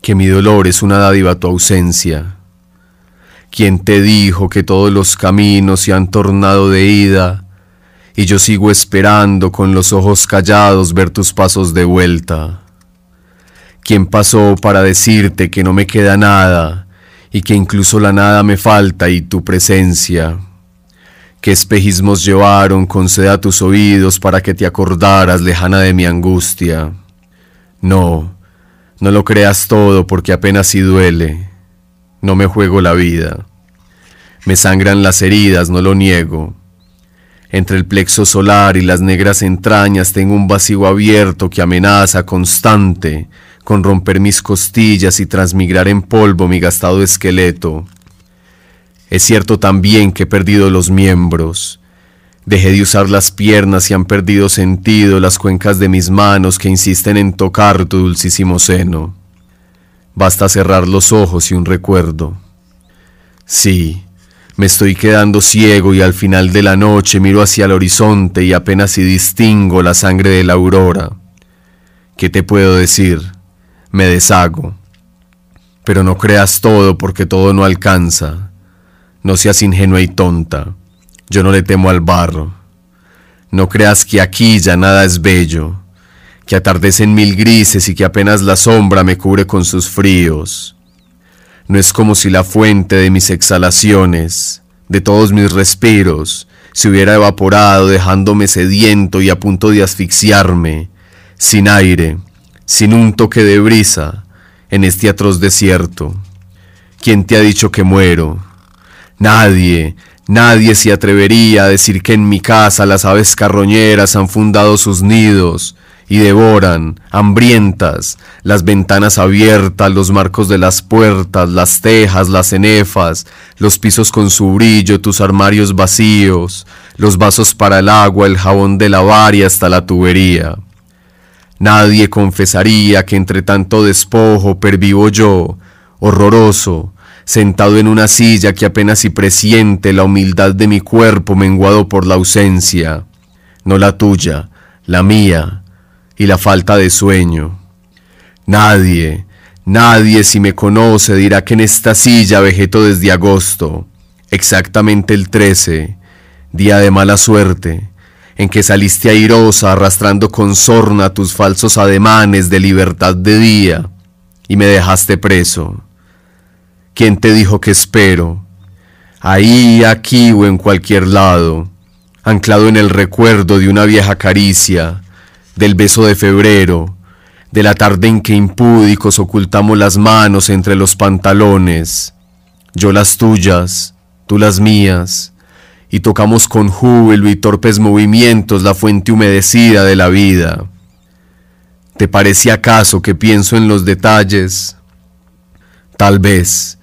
que mi dolor es una dádiva tu ausencia? ¿Quién te dijo que todos los caminos se han tornado de ida y yo sigo esperando con los ojos callados ver tus pasos de vuelta? ¿Quién pasó para decirte que no me queda nada y que incluso la nada me falta y tu presencia? ¿Qué espejismos llevaron con a tus oídos para que te acordaras lejana de mi angustia? No, no lo creas todo porque apenas si duele. No me juego la vida. Me sangran las heridas, no lo niego. Entre el plexo solar y las negras entrañas tengo un vacío abierto que amenaza constante con romper mis costillas y transmigrar en polvo mi gastado esqueleto. Es cierto también que he perdido los miembros. Dejé de usar las piernas y han perdido sentido las cuencas de mis manos que insisten en tocar tu dulcísimo seno. Basta cerrar los ojos y un recuerdo. Sí, me estoy quedando ciego y al final de la noche miro hacia el horizonte y apenas si distingo la sangre de la aurora. ¿Qué te puedo decir? Me deshago. Pero no creas todo porque todo no alcanza. No seas ingenua y tonta. Yo no le temo al barro. No creas que aquí ya nada es bello, que atardecen mil grises y que apenas la sombra me cubre con sus fríos. No es como si la fuente de mis exhalaciones, de todos mis respiros, se hubiera evaporado dejándome sediento y a punto de asfixiarme, sin aire, sin un toque de brisa, en este atroz desierto. ¿Quién te ha dicho que muero? Nadie, nadie se atrevería a decir que en mi casa las aves carroñeras han fundado sus nidos y devoran, hambrientas, las ventanas abiertas, los marcos de las puertas, las tejas, las cenefas, los pisos con su brillo, tus armarios vacíos, los vasos para el agua, el jabón de lavar y hasta la tubería. Nadie confesaría que entre tanto despojo pervivo yo, horroroso, sentado en una silla que apenas si presiente la humildad de mi cuerpo menguado por la ausencia, no la tuya, la mía, y la falta de sueño. Nadie, nadie si me conoce dirá que en esta silla vegeto desde agosto, exactamente el 13, día de mala suerte, en que saliste airosa arrastrando con sorna tus falsos ademanes de libertad de día y me dejaste preso. ¿Quién te dijo que espero? Ahí, aquí o en cualquier lado, anclado en el recuerdo de una vieja caricia, del beso de febrero, de la tarde en que impúdicos ocultamos las manos entre los pantalones, yo las tuyas, tú las mías, y tocamos con júbilo y torpes movimientos la fuente humedecida de la vida. ¿Te parece acaso que pienso en los detalles? Tal vez,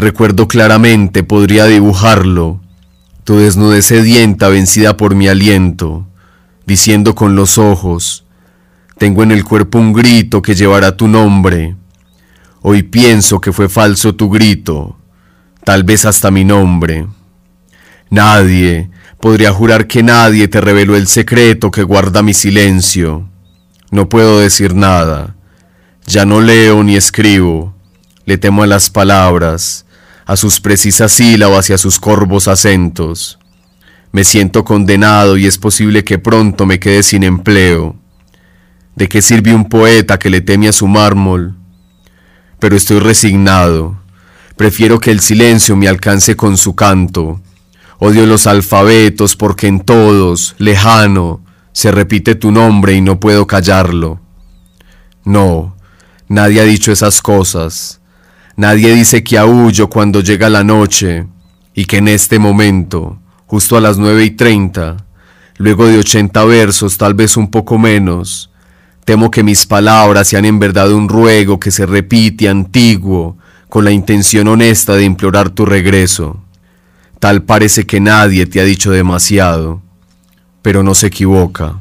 Recuerdo claramente, podría dibujarlo, tu desnudez sedienta vencida por mi aliento, diciendo con los ojos, tengo en el cuerpo un grito que llevará tu nombre. Hoy pienso que fue falso tu grito, tal vez hasta mi nombre. Nadie, podría jurar que nadie te reveló el secreto que guarda mi silencio. No puedo decir nada. Ya no leo ni escribo. Le temo a las palabras a sus precisas sílabas y a sus corvos acentos. Me siento condenado y es posible que pronto me quede sin empleo. ¿De qué sirve un poeta que le teme a su mármol? Pero estoy resignado. Prefiero que el silencio me alcance con su canto. Odio los alfabetos porque en todos, lejano, se repite tu nombre y no puedo callarlo. No, nadie ha dicho esas cosas. Nadie dice que aullo cuando llega la noche y que en este momento, justo a las nueve y treinta, luego de ochenta versos, tal vez un poco menos, temo que mis palabras sean en verdad un ruego que se repite antiguo, con la intención honesta de implorar tu regreso. Tal parece que nadie te ha dicho demasiado, pero no se equivoca.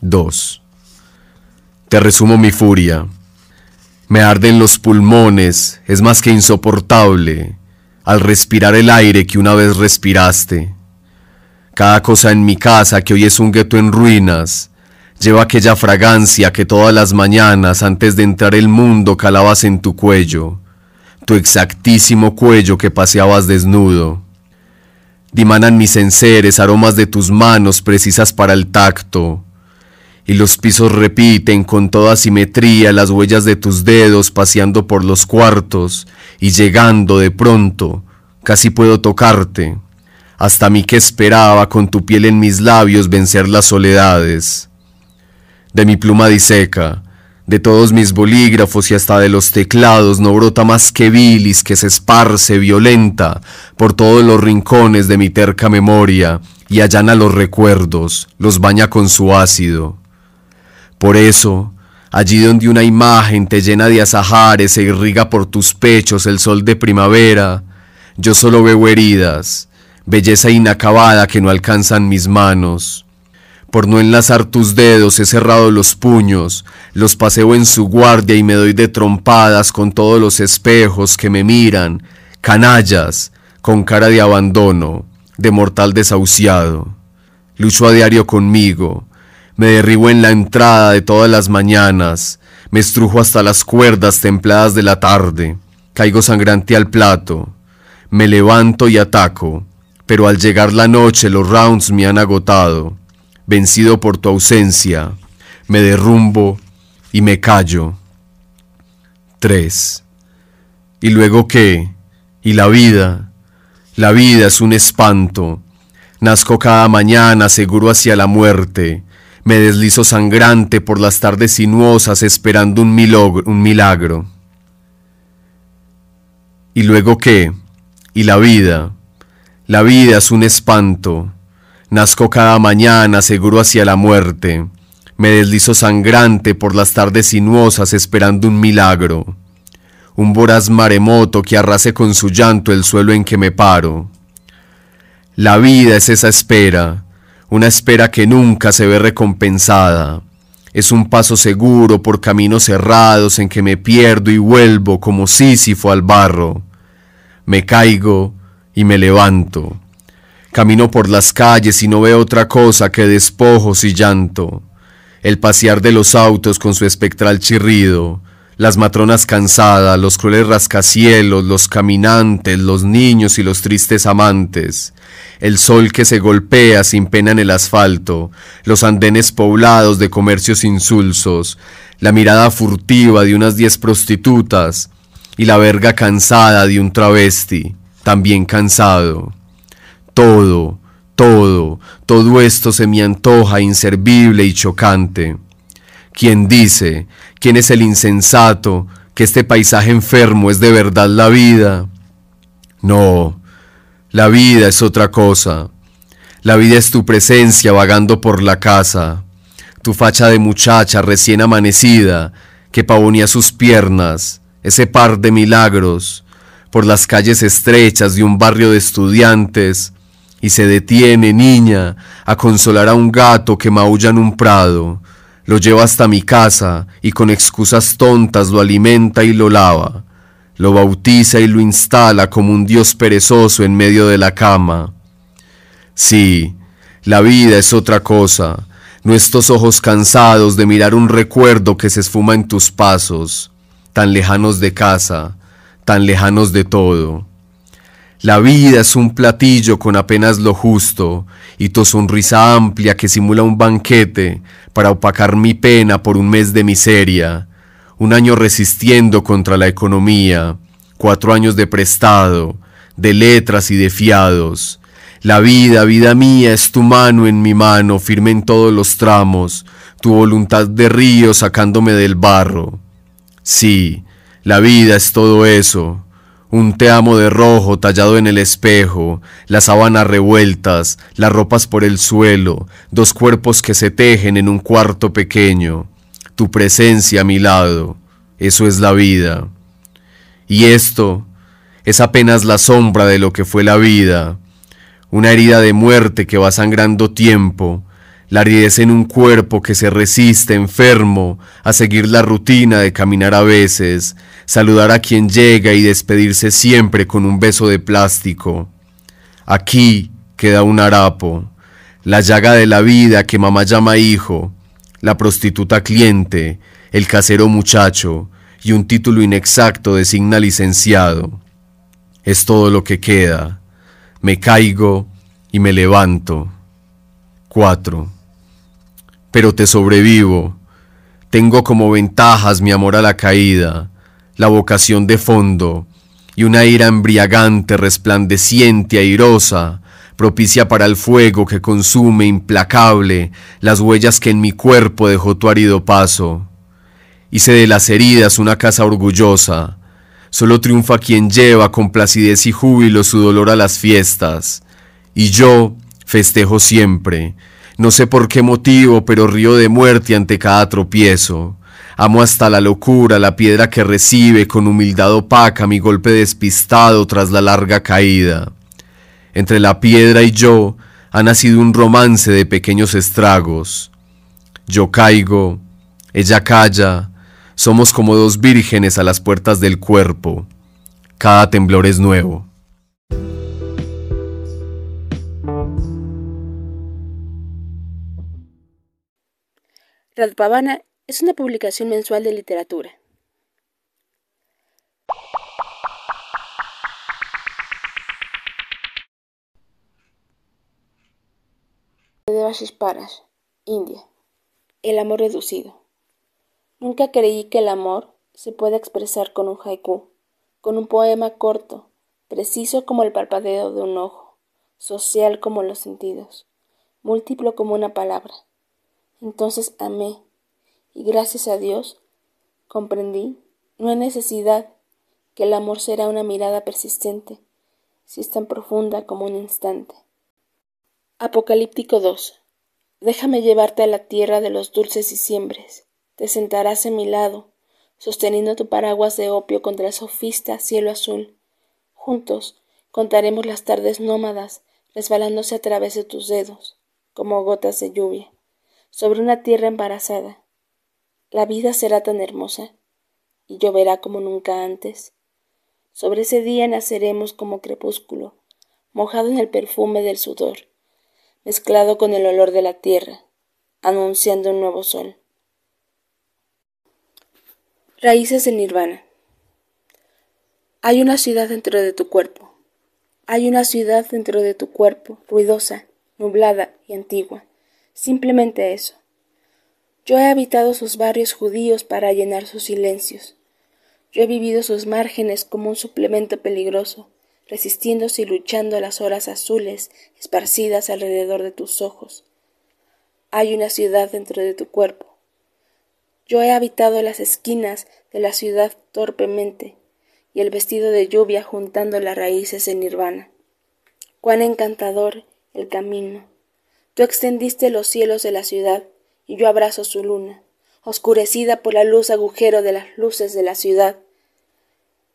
2. Te resumo mi furia. Me arden los pulmones, es más que insoportable, al respirar el aire que una vez respiraste. Cada cosa en mi casa que hoy es un gueto en ruinas, lleva aquella fragancia que todas las mañanas antes de entrar el mundo calabas en tu cuello, tu exactísimo cuello que paseabas desnudo. Dimanan mis enseres aromas de tus manos precisas para el tacto, y los pisos repiten con toda simetría las huellas de tus dedos paseando por los cuartos y llegando de pronto, casi puedo tocarte, hasta mí que esperaba con tu piel en mis labios vencer las soledades. De mi pluma diseca, de todos mis bolígrafos y hasta de los teclados no brota más que bilis que se esparce violenta por todos los rincones de mi terca memoria y allana los recuerdos, los baña con su ácido. Por eso, allí donde una imagen te llena de azahares se irriga por tus pechos el sol de primavera, yo solo veo heridas, belleza inacabada que no alcanzan mis manos. Por no enlazar tus dedos he cerrado los puños, los paseo en su guardia y me doy de trompadas con todos los espejos que me miran, canallas, con cara de abandono, de mortal desahuciado. Lucho a diario conmigo, me derribo en la entrada de todas las mañanas, me estrujo hasta las cuerdas templadas de la tarde, caigo sangrante al plato, me levanto y ataco, pero al llegar la noche los rounds me han agotado. Vencido por tu ausencia, me derrumbo y me callo. 3. ¿Y luego qué? ¿Y la vida? La vida es un espanto. Nazco cada mañana seguro hacia la muerte, me deslizo sangrante por las tardes sinuosas esperando un. Un milagro. ¿Y luego qué? ¿Y la vida? La vida es un espanto. Nazco cada mañana seguro hacia la muerte. Me deslizo sangrante por las tardes sinuosas esperando un milagro. Un voraz maremoto que arrase con su llanto el suelo en que me paro. La vida es esa espera, una espera que nunca se ve recompensada. Es un paso seguro por caminos cerrados en que me pierdo y vuelvo como Sísifo al barro. Me caigo y me levanto. Camino por las calles y no veo otra cosa que despojos y llanto. El pasear de los autos con su espectral chirrido, las matronas cansadas, los crueles rascacielos, los caminantes, los niños y los tristes amantes, el sol que se golpea sin pena en el asfalto, los andenes poblados de comercios insulsos, la mirada furtiva de unas diez prostitutas y la verga cansada de un travesti, también cansado. Todo, todo, todo esto se me antoja inservible y chocante. ¿Quién dice, quién es el insensato, que este paisaje enfermo es de verdad la vida? No, la vida es otra cosa. La vida es tu presencia vagando por la casa, tu facha de muchacha recién amanecida que pavonía sus piernas, ese par de milagros, por las calles estrechas de un barrio de estudiantes, y se detiene, niña, a consolar a un gato que maulla en un prado, lo lleva hasta mi casa y con excusas tontas lo alimenta y lo lava lo bautiza y lo instala como un Dios perezoso en medio de la cama. Sí, la vida es otra cosa, nuestros ojos cansados de mirar un recuerdo que se esfuma en tus pasos, tan lejanos de casa, tan lejanos de todo. La vida es un platillo con apenas lo justo, y tu sonrisa amplia que simula un banquete para opacar mi pena por un mes de miseria, un año resistiendo contra la economía, cuatro años de prestado, de letras y de fiados. La vida, vida mía, es tu mano en mi mano, firme en todos los tramos, tu voluntad de río sacándome del barro. Sí, la vida es todo eso, un te amo de rojo tallado en el espejo, las sábanas revueltas, las ropas por el suelo, dos cuerpos que se tejen en un cuarto pequeño, tu presencia a mi lado, eso es la vida. Y esto es apenas la sombra de lo que fue la vida, una herida de muerte que va sangrando tiempo, la aridez en un cuerpo que se resiste enfermo a seguir la rutina de caminar a veces, saludar a quien llega y despedirse siempre con un beso de plástico. Aquí queda un harapo, la llaga de la vida que mamá llama hijo, la prostituta cliente, el casero muchacho y un título inexacto designa licenciado. Es todo lo que queda. Me caigo y me levanto. 4. Pero te sobrevivo. Tengo como ventajas mi amor a la caída, la vocación de fondo y una ira embriagante, resplandeciente, airosa, propicia para el fuego que consume implacable las huellas que en mi cuerpo dejó tu árido paso. Hice de las heridas una casa orgullosa. Solo triunfa quien lleva con placidez y júbilo su dolor a las fiestas. Y yo festejo siempre. No sé por qué motivo, pero río de muerte ante cada tropiezo. Amo hasta la locura la piedra que recibe con humildad opaca mi golpe despistado tras la larga caída. Entre la piedra y yo ha nacido un romance de pequeños estragos. Yo caigo, ella calla, somos como dos vírgenes a las puertas del cuerpo. Cada temblor es nuevo. Radpavana es una publicación mensual de literatura. De Paras, India. El amor reducido. Nunca creí que el amor se pueda expresar con un haiku, con un poema corto, preciso como el parpadeo de un ojo, social como los sentidos, múltiplo como una palabra. Entonces amé, y gracias a Dios comprendí, no hay necesidad, que el amor será una mirada persistente, si es tan profunda como un instante. Apocalíptico 2. Déjame llevarte a la tierra de los dulces diciembres te sentarás en mi lado, sosteniendo tu paraguas de opio contra el sofista cielo azul. Juntos contaremos las tardes nómadas resbalándose a través de tus dedos, como gotas de lluvia, sobre una tierra embarazada. La vida será tan hermosa y lloverá como nunca antes. Sobre ese día naceremos como crepúsculo, mojado en el perfume del sudor, mezclado con el olor de la tierra, anunciando un nuevo sol. Raíces del Nirvana. Hay una ciudad dentro de tu cuerpo. Hay una ciudad dentro de tu cuerpo, ruidosa, nublada y antigua. Simplemente eso. Yo he habitado sus barrios judíos para llenar sus silencios. Yo he vivido sus márgenes como un suplemento peligroso, resistiéndose y luchando a las horas azules esparcidas alrededor de tus ojos. Hay una ciudad dentro de tu cuerpo yo he habitado las esquinas de la ciudad torpemente, y el vestido de lluvia juntando las raíces en nirvana. Cuán encantador el camino. Tú extendiste los cielos de la ciudad, y yo abrazo su luna, oscurecida por la luz agujero de las luces de la ciudad.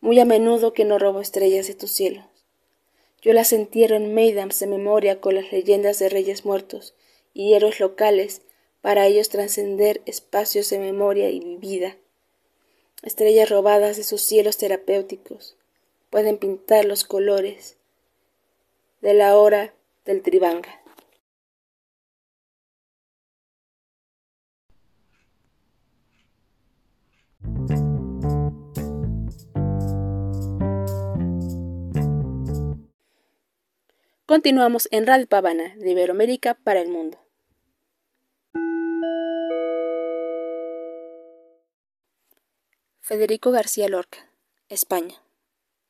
Muy a menudo que no robo estrellas de tus cielos. Yo las entierro en Meidams de memoria con las leyendas de reyes muertos y héroes locales para ellos trascender espacios de memoria y vida. Estrellas robadas de sus cielos terapéuticos pueden pintar los colores de la hora del tribanga. Continuamos en Radio Pavana de Iberoamérica para el mundo. Federico García Lorca, España.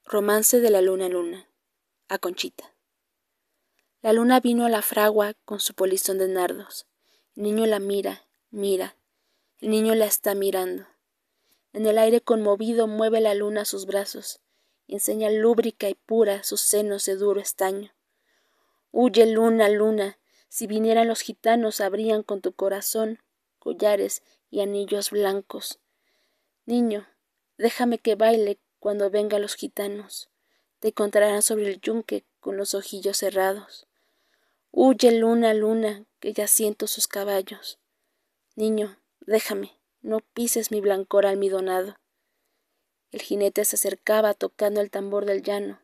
Romance de la luna luna. A Conchita. La luna vino a la fragua con su polizón de nardos. El niño la mira, mira. El niño la está mirando. En el aire conmovido mueve la luna sus brazos y enseña lúbrica y pura sus senos de duro estaño. Huye luna, luna, si vinieran los gitanos habrían con tu corazón collares y anillos blancos. Niño, déjame que baile cuando vengan los gitanos. Te encontrarán sobre el yunque con los ojillos cerrados. Huye, luna, luna, que ya siento sus caballos. Niño, déjame, no pises mi blancor almidonado. El jinete se acercaba tocando el tambor del llano.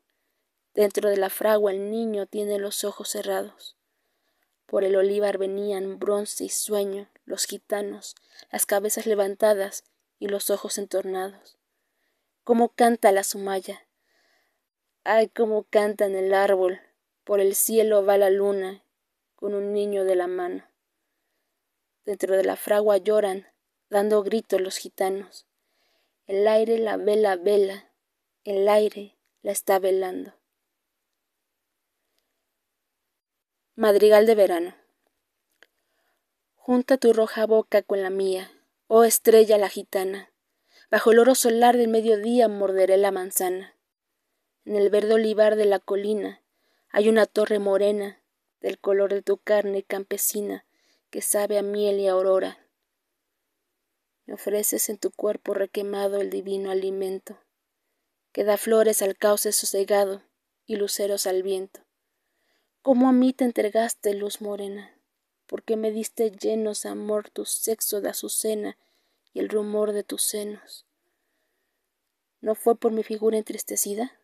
Dentro de la fragua el niño tiene los ojos cerrados. Por el olivar venían bronce y sueño los gitanos, las cabezas levantadas y los ojos entornados. Cómo canta la sumaya. Ay, cómo canta en el árbol. Por el cielo va la luna con un niño de la mano. Dentro de la fragua lloran, dando gritos los gitanos. El aire la vela vela, el aire la está velando. Madrigal de verano. Junta tu roja boca con la mía, Oh estrella la gitana, bajo el oro solar del mediodía morderé la manzana. En el verde olivar de la colina hay una torre morena, del color de tu carne campesina, que sabe a miel y a aurora. Me ofreces en tu cuerpo requemado el divino alimento, que da flores al cauce sosegado y luceros al viento. Como a mí te entregaste luz morena, porque me diste llenos amor tu sexo de azucena y el rumor de tus senos. ¿No fue por mi figura entristecida?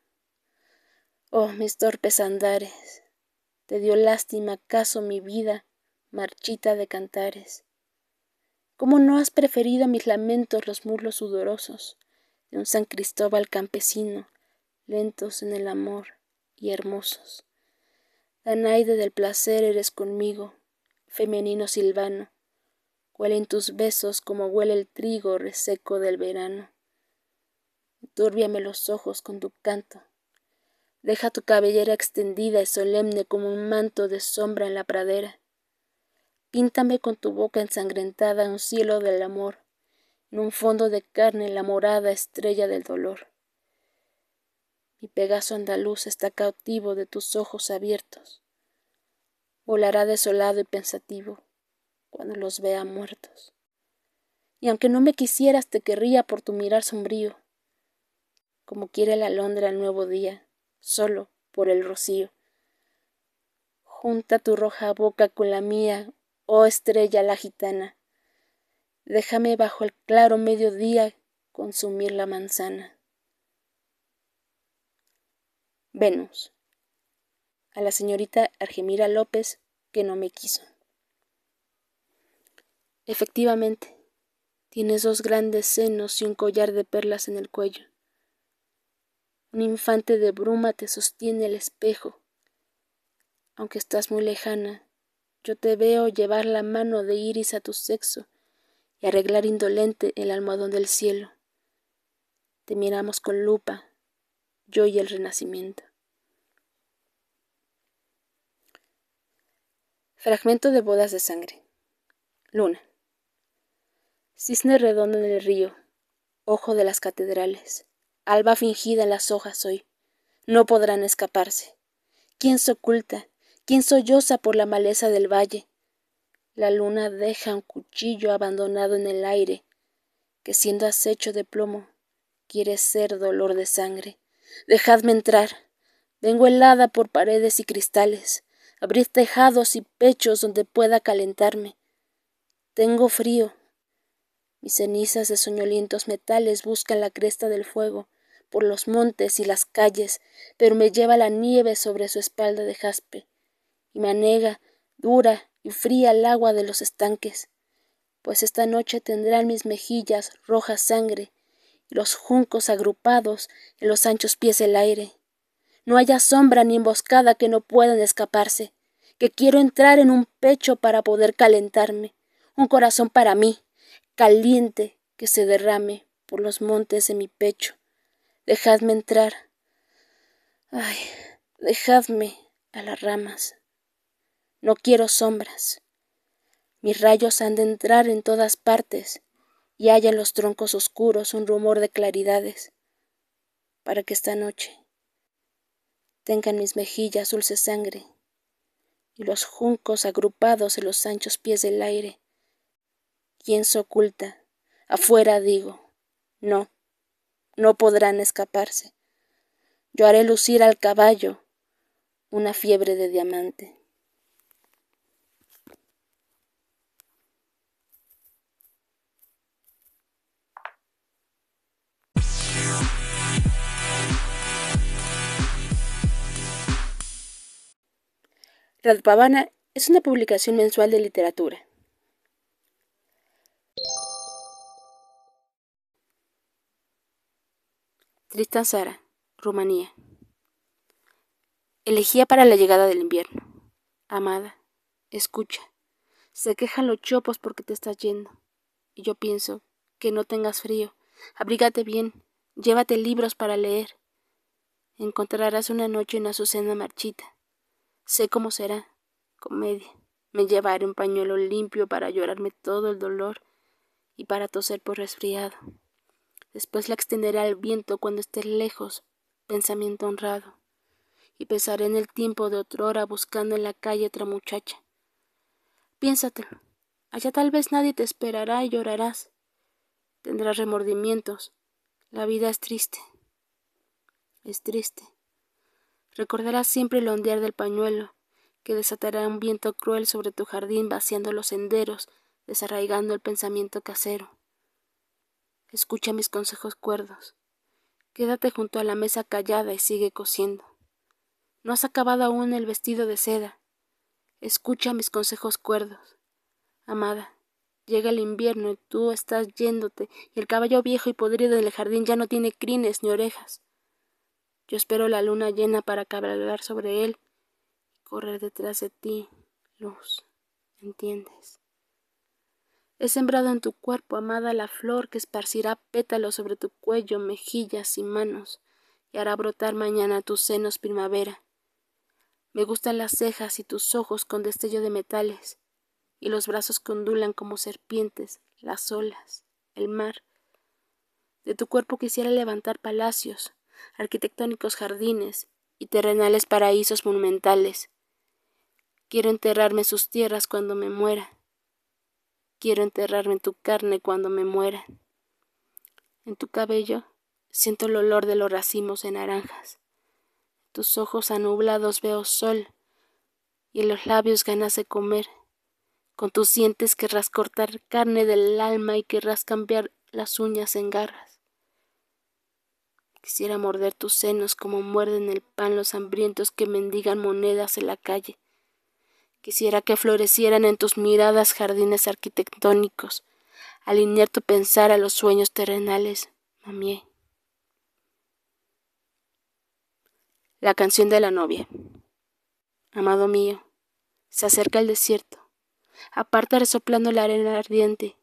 Oh, mis torpes andares, ¿te dio lástima acaso mi vida marchita de cantares? ¿Cómo no has preferido a mis lamentos los muslos sudorosos de un San Cristóbal campesino, lentos en el amor y hermosos? Danaide del placer eres conmigo, femenino silvano, huelen tus besos como huele el trigo reseco del verano. Túrbiame los ojos con tu canto. Deja tu cabellera extendida y solemne como un manto de sombra en la pradera. Píntame con tu boca ensangrentada un cielo del amor, en un fondo de carne la morada estrella del dolor. Mi Pegaso andaluz está cautivo de tus ojos abiertos volará desolado y pensativo cuando los vea muertos. Y aunque no me quisieras, te querría por tu mirar sombrío, como quiere la alondra el nuevo día, solo por el rocío. Junta tu roja boca con la mía, oh estrella la gitana. Déjame bajo el claro mediodía consumir la manzana. Venus a la señorita Argemira López, que no me quiso. Efectivamente, tienes dos grandes senos y un collar de perlas en el cuello. Un infante de bruma te sostiene el espejo. Aunque estás muy lejana, yo te veo llevar la mano de iris a tu sexo y arreglar indolente el almohadón del cielo. Te miramos con lupa, yo y el renacimiento. Fragmento de bodas de sangre. Luna. Cisne redondo en el río, ojo de las catedrales, alba fingida en las hojas hoy, no podrán escaparse. ¿Quién se oculta? ¿Quién solloza por la maleza del valle? La luna deja un cuchillo abandonado en el aire, que siendo acecho de plomo, quiere ser dolor de sangre. Dejadme entrar. Vengo helada por paredes y cristales abrir tejados y pechos donde pueda calentarme. Tengo frío. Mis cenizas de soñolientos metales buscan la cresta del fuego por los montes y las calles, pero me lleva la nieve sobre su espalda de jaspe, y me anega, dura y fría el agua de los estanques, pues esta noche tendrán mis mejillas roja sangre los juncos agrupados en los anchos pies del aire. no haya sombra ni emboscada que no puedan escaparse, que quiero entrar en un pecho para poder calentarme, un corazón para mí, caliente, que se derrame por los montes de mi pecho. Dejadme entrar. Ay, dejadme a las ramas. No quiero sombras. Mis rayos han de entrar en todas partes y haya en los troncos oscuros un rumor de claridades, para que esta noche tengan mis mejillas dulce sangre y los juncos agrupados en los anchos pies del aire. ¿Quién se oculta? Afuera digo, no, no podrán escaparse. Yo haré lucir al caballo una fiebre de diamante. Radpavana es una publicación mensual de literatura. Tristan Sara, Rumanía. Elegía para la llegada del invierno. Amada, escucha. Se quejan los chopos porque te estás yendo. Y yo pienso que no tengas frío. Abrígate bien. Llévate libros para leer. Encontrarás una noche en Azucena marchita. Sé cómo será. Comedia. Me llevaré un pañuelo limpio para llorarme todo el dolor y para toser por resfriado. Después la extenderé al viento cuando esté lejos, pensamiento honrado, y pesaré en el tiempo de otrora buscando en la calle otra muchacha. Piénsatelo. Allá tal vez nadie te esperará y llorarás. Tendrás remordimientos. La vida es triste. Es triste. Recordarás siempre el ondear del pañuelo, que desatará un viento cruel sobre tu jardín vaciando los senderos, desarraigando el pensamiento casero. Escucha mis consejos cuerdos. Quédate junto a la mesa callada y sigue cosiendo. No has acabado aún el vestido de seda. Escucha mis consejos cuerdos. Amada, llega el invierno y tú estás yéndote, y el caballo viejo y podrido del jardín ya no tiene crines ni orejas. Yo espero la luna llena para cabalgar sobre él y correr detrás de ti, luz. ¿Entiendes? He sembrado en tu cuerpo, amada, la flor que esparcirá pétalos sobre tu cuello, mejillas y manos, y hará brotar mañana tus senos primavera. Me gustan las cejas y tus ojos con destello de metales, y los brazos que ondulan como serpientes, las olas, el mar. De tu cuerpo quisiera levantar palacios, arquitectónicos jardines y terrenales paraísos monumentales. Quiero enterrarme en sus tierras cuando me muera. Quiero enterrarme en tu carne cuando me muera. En tu cabello siento el olor de los racimos de naranjas. Tus ojos anublados veo sol y en los labios ganas de comer. Con tus dientes querrás cortar carne del alma y querrás cambiar las uñas en garras. Quisiera morder tus senos como muerden el pan los hambrientos que mendigan monedas en la calle. Quisiera que florecieran en tus miradas jardines arquitectónicos, alinear tu pensar a los sueños terrenales, mamié. La canción de la novia. Amado mío, se acerca el desierto. Aparta resoplando la arena ardiente.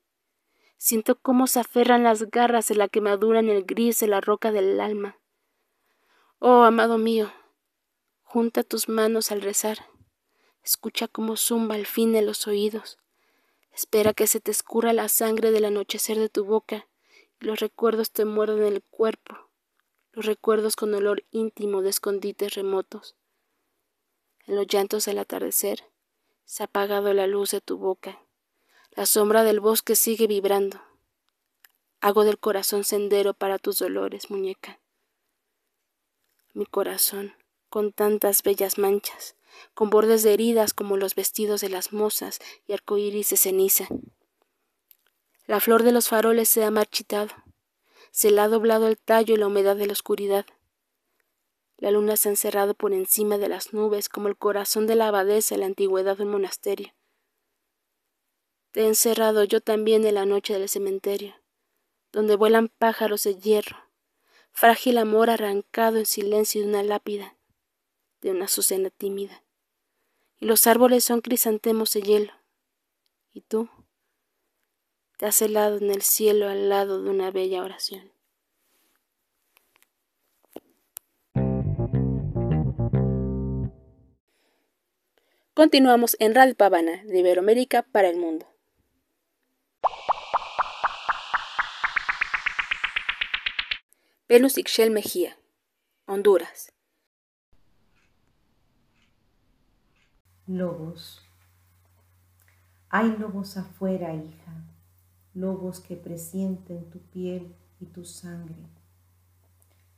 Siento cómo se aferran las garras de la quemadura en el gris de la roca del alma. Oh, amado mío, junta tus manos al rezar. Escucha cómo zumba al fin en los oídos. Espera que se te escurra la sangre del anochecer de tu boca y los recuerdos te muerden el cuerpo, los recuerdos con olor íntimo de escondites remotos. En los llantos del atardecer se ha apagado la luz de tu boca la sombra del bosque sigue vibrando. Hago del corazón sendero para tus dolores, muñeca. Mi corazón, con tantas bellas manchas, con bordes de heridas como los vestidos de las mozas y arcoíris de ceniza. La flor de los faroles se ha marchitado, se le ha doblado el tallo y la humedad de la oscuridad. La luna se ha encerrado por encima de las nubes como el corazón de la abadesa en la antigüedad del monasterio. Te he encerrado yo también en la noche del cementerio, donde vuelan pájaros de hierro, frágil amor arrancado en silencio de una lápida, de una azucena tímida, y los árboles son crisantemos de hielo, y tú te has helado en el cielo al lado de una bella oración. Continuamos en Radio Pavana de Iberoamérica para el mundo. Pelus Ixchel Mejía, Honduras. Lobos. Hay lobos afuera, hija, lobos que presienten tu piel y tu sangre,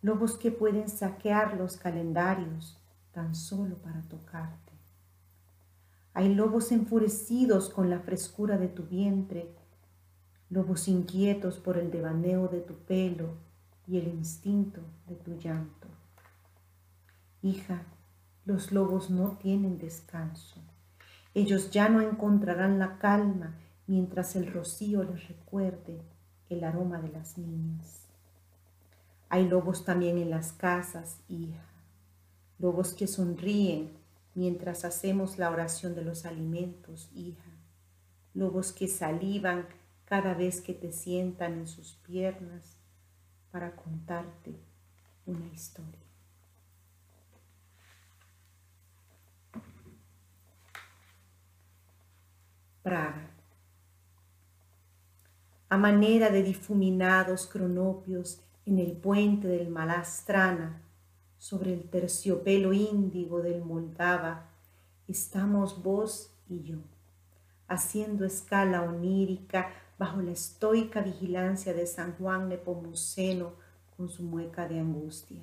lobos que pueden saquear los calendarios tan solo para tocarte. Hay lobos enfurecidos con la frescura de tu vientre, lobos inquietos por el devaneo de tu pelo y el instinto de tu llanto. Hija, los lobos no tienen descanso. Ellos ya no encontrarán la calma mientras el rocío les recuerde el aroma de las niñas. Hay lobos también en las casas, hija, lobos que sonríen mientras hacemos la oración de los alimentos, hija, lobos que salivan cada vez que te sientan en sus piernas para contarte una historia. Praga. A manera de difuminados cronopios en el puente del Malastrana, sobre el terciopelo índigo del Moldava, estamos vos y yo, haciendo escala onírica bajo la estoica vigilancia de San Juan Nepomuceno con su mueca de angustia.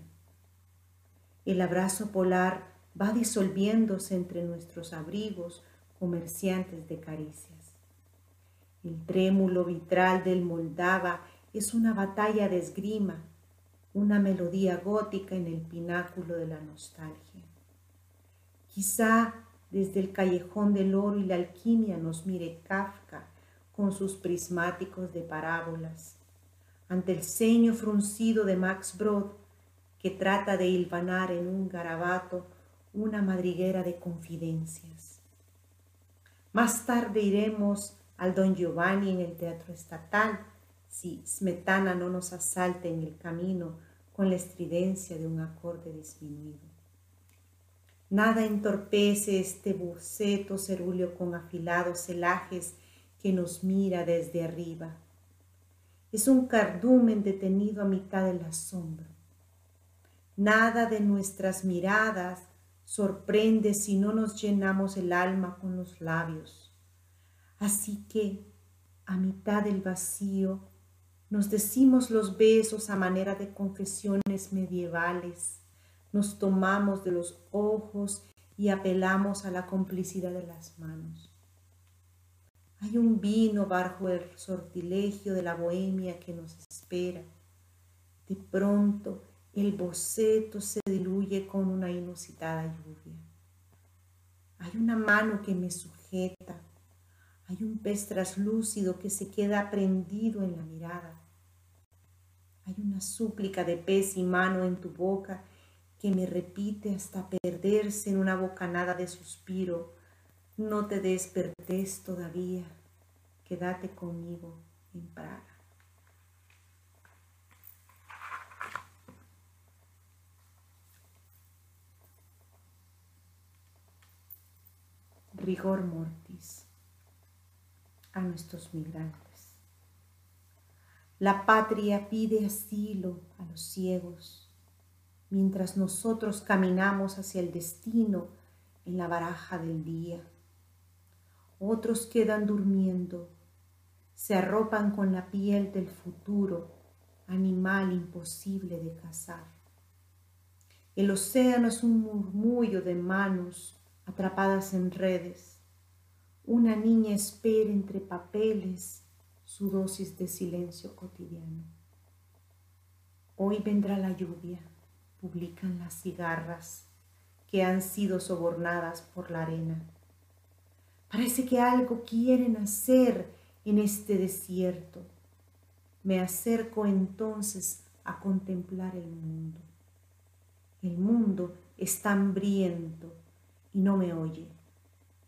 El abrazo polar va disolviéndose entre nuestros abrigos comerciantes de caricias. El trémulo vitral del Moldava es una batalla de esgrima, una melodía gótica en el pináculo de la nostalgia. Quizá desde el callejón del oro y la alquimia nos mire Kafka con sus prismáticos de parábolas, ante el ceño fruncido de Max Brod, que trata de hilvanar en un garabato una madriguera de confidencias. Más tarde iremos al Don Giovanni en el Teatro Estatal, si Smetana no nos asalte en el camino con la estridencia de un acorde disminuido. Nada entorpece este boceto cerúleo con afilados celajes que nos mira desde arriba. Es un cardumen detenido a mitad del asombro. Nada de nuestras miradas sorprende si no nos llenamos el alma con los labios. Así que, a mitad del vacío, nos decimos los besos a manera de confesiones medievales, nos tomamos de los ojos y apelamos a la complicidad de las manos. Hay un vino bajo el sortilegio de la bohemia que nos espera. De pronto el boceto se diluye con una inusitada lluvia. Hay una mano que me sujeta. Hay un pez traslúcido que se queda prendido en la mirada. Hay una súplica de pez y mano en tu boca que me repite hasta perderse en una bocanada de suspiro no te todavía, quédate conmigo en Praga. Rigor mortis a nuestros migrantes. La patria pide asilo a los ciegos, mientras nosotros caminamos hacia el destino en la baraja del día otros quedan durmiendo, se arropan con la piel del futuro, animal imposible de cazar. El océano es un murmullo de manos atrapadas en redes. Una niña espera entre papeles su dosis de silencio cotidiano. Hoy vendrá la lluvia, publican las cigarras que han sido sobornadas por la arena Parece que algo quieren hacer en este desierto. Me acerco entonces a contemplar el mundo. El mundo está hambriento y no me oye.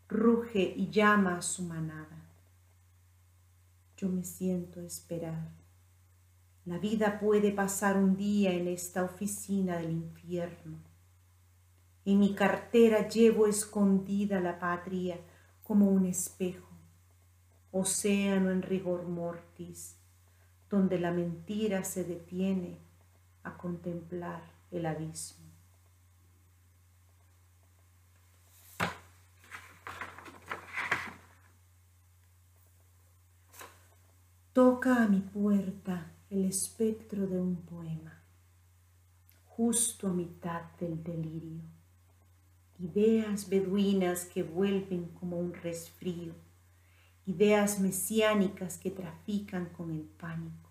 Ruge y llama a su manada. Yo me siento a esperar. La vida puede pasar un día en esta oficina del infierno. En mi cartera llevo escondida la patria como un espejo, océano en rigor mortis, donde la mentira se detiene a contemplar el abismo. Toca a mi puerta el espectro de un poema, justo a mitad del delirio. Ideas beduinas que vuelven como un resfrío, ideas mesiánicas que trafican con el pánico.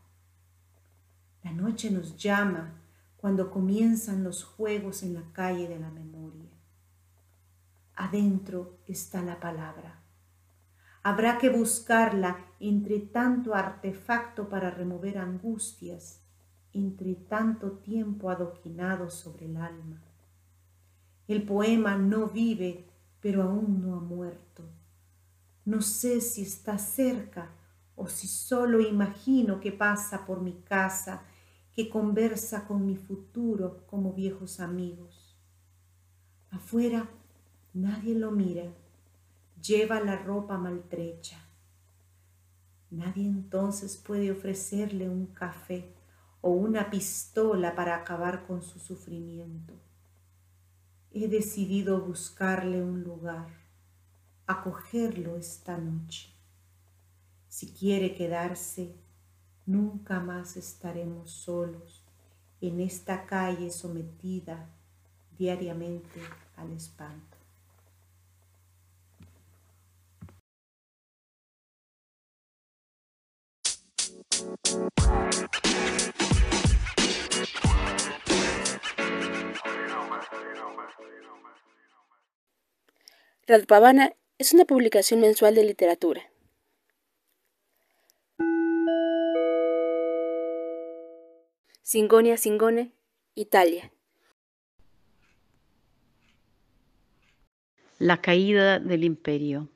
La noche nos llama cuando comienzan los juegos en la calle de la memoria. Adentro está la palabra Habrá que buscarla entre tanto artefacto para remover angustias, entre tanto tiempo adoquinado sobre el alma. El poema no vive, pero aún no ha muerto. No sé si está cerca o si solo imagino que pasa por mi casa, que conversa con mi futuro como viejos amigos. Afuera nadie lo mira lleva la ropa maltrecha. Nadie entonces puede ofrecerle un café o una pistola para acabar con su sufrimiento. He decidido buscarle un lugar, acogerlo esta noche. Si quiere quedarse, nunca más estaremos solos en esta calle sometida diariamente al espanto. Radpavana es una publicación mensual de literatura. Singonia Singone, Italia. La caída del imperio.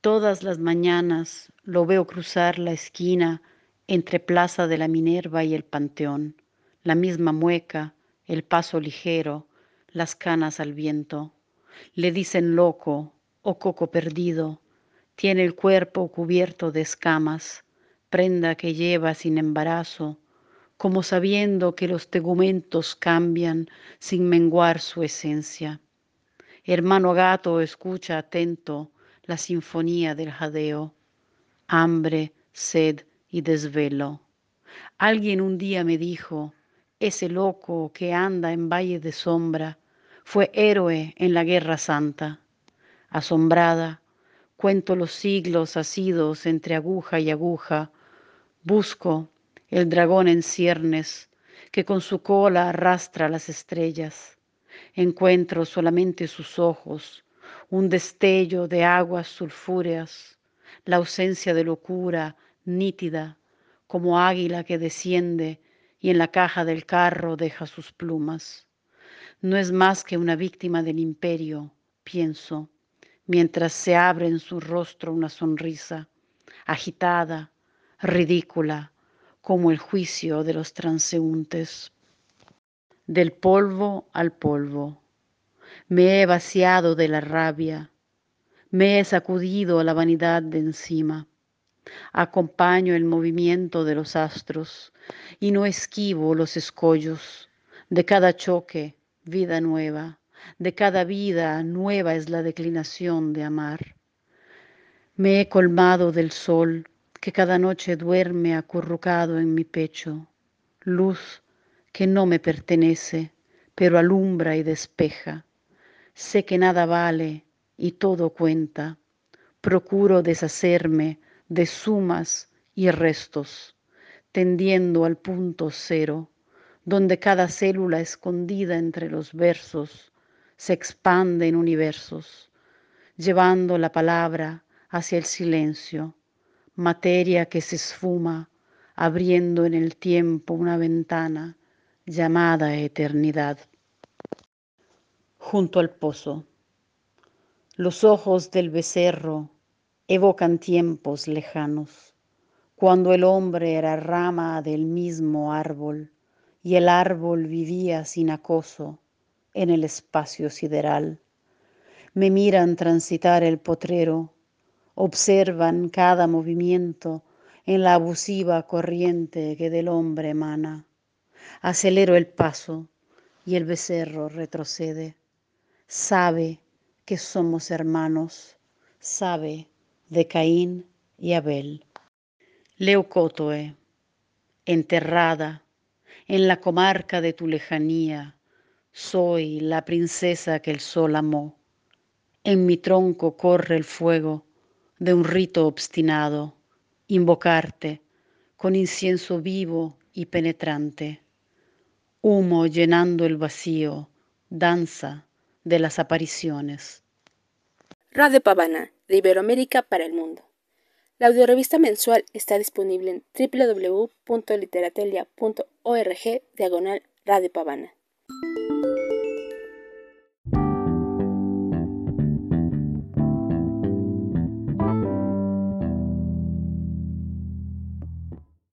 Todas las mañanas lo veo cruzar la esquina entre Plaza de la Minerva y el Panteón, la misma mueca, el paso ligero, las canas al viento. Le dicen loco o coco perdido, tiene el cuerpo cubierto de escamas, prenda que lleva sin embarazo, como sabiendo que los tegumentos cambian sin menguar su esencia. Hermano gato escucha atento la sinfonía del jadeo, hambre, sed y desvelo. Alguien un día me dijo, ese loco que anda en valle de sombra fue héroe en la guerra santa. Asombrada, cuento los siglos asidos entre aguja y aguja, busco el dragón en ciernes que con su cola arrastra las estrellas. Encuentro solamente sus ojos, un destello de aguas sulfúreas, la ausencia de locura nítida, como águila que desciende y en la caja del carro deja sus plumas. No es más que una víctima del imperio, pienso, mientras se abre en su rostro una sonrisa, agitada, ridícula, como el juicio de los transeúntes. Del polvo al polvo, me he vaciado de la rabia, me he sacudido la vanidad de encima. Acompaño el movimiento de los astros y no esquivo los escollos. De cada choque, vida nueva. De cada vida nueva es la declinación de amar. Me he colmado del sol que cada noche duerme acurrucado en mi pecho. Luz que no me pertenece, pero alumbra y despeja Sé que nada vale y todo cuenta. Procuro deshacerme de sumas y restos, tendiendo al punto cero, donde cada célula escondida entre los versos se expande en universos, llevando la palabra hacia el silencio, materia que se esfuma, abriendo en el tiempo una ventana llamada eternidad. junto al pozo. Los ojos del becerro evocan tiempos lejanos, cuando el hombre era rama del mismo árbol y el árbol vivía sin acoso en el espacio sideral. Me miran transitar el potrero, observan cada movimiento en la abusiva corriente que del hombre emana. Acelero el paso y el becerro retrocede. Sabe que somos hermanos, sabe de Caín y Abel. Leucótoe, enterrada en la comarca de tu lejanía, soy la princesa que el sol amó. En mi tronco corre el fuego de un rito obstinado, invocarte con incienso vivo y penetrante. Humo llenando el vacío, danza de las apariciones. Radio Pavana, de Iberoamérica para el mundo. La audiorevista mensual está disponible en www.literatelia.org diagonal Radio Pavana.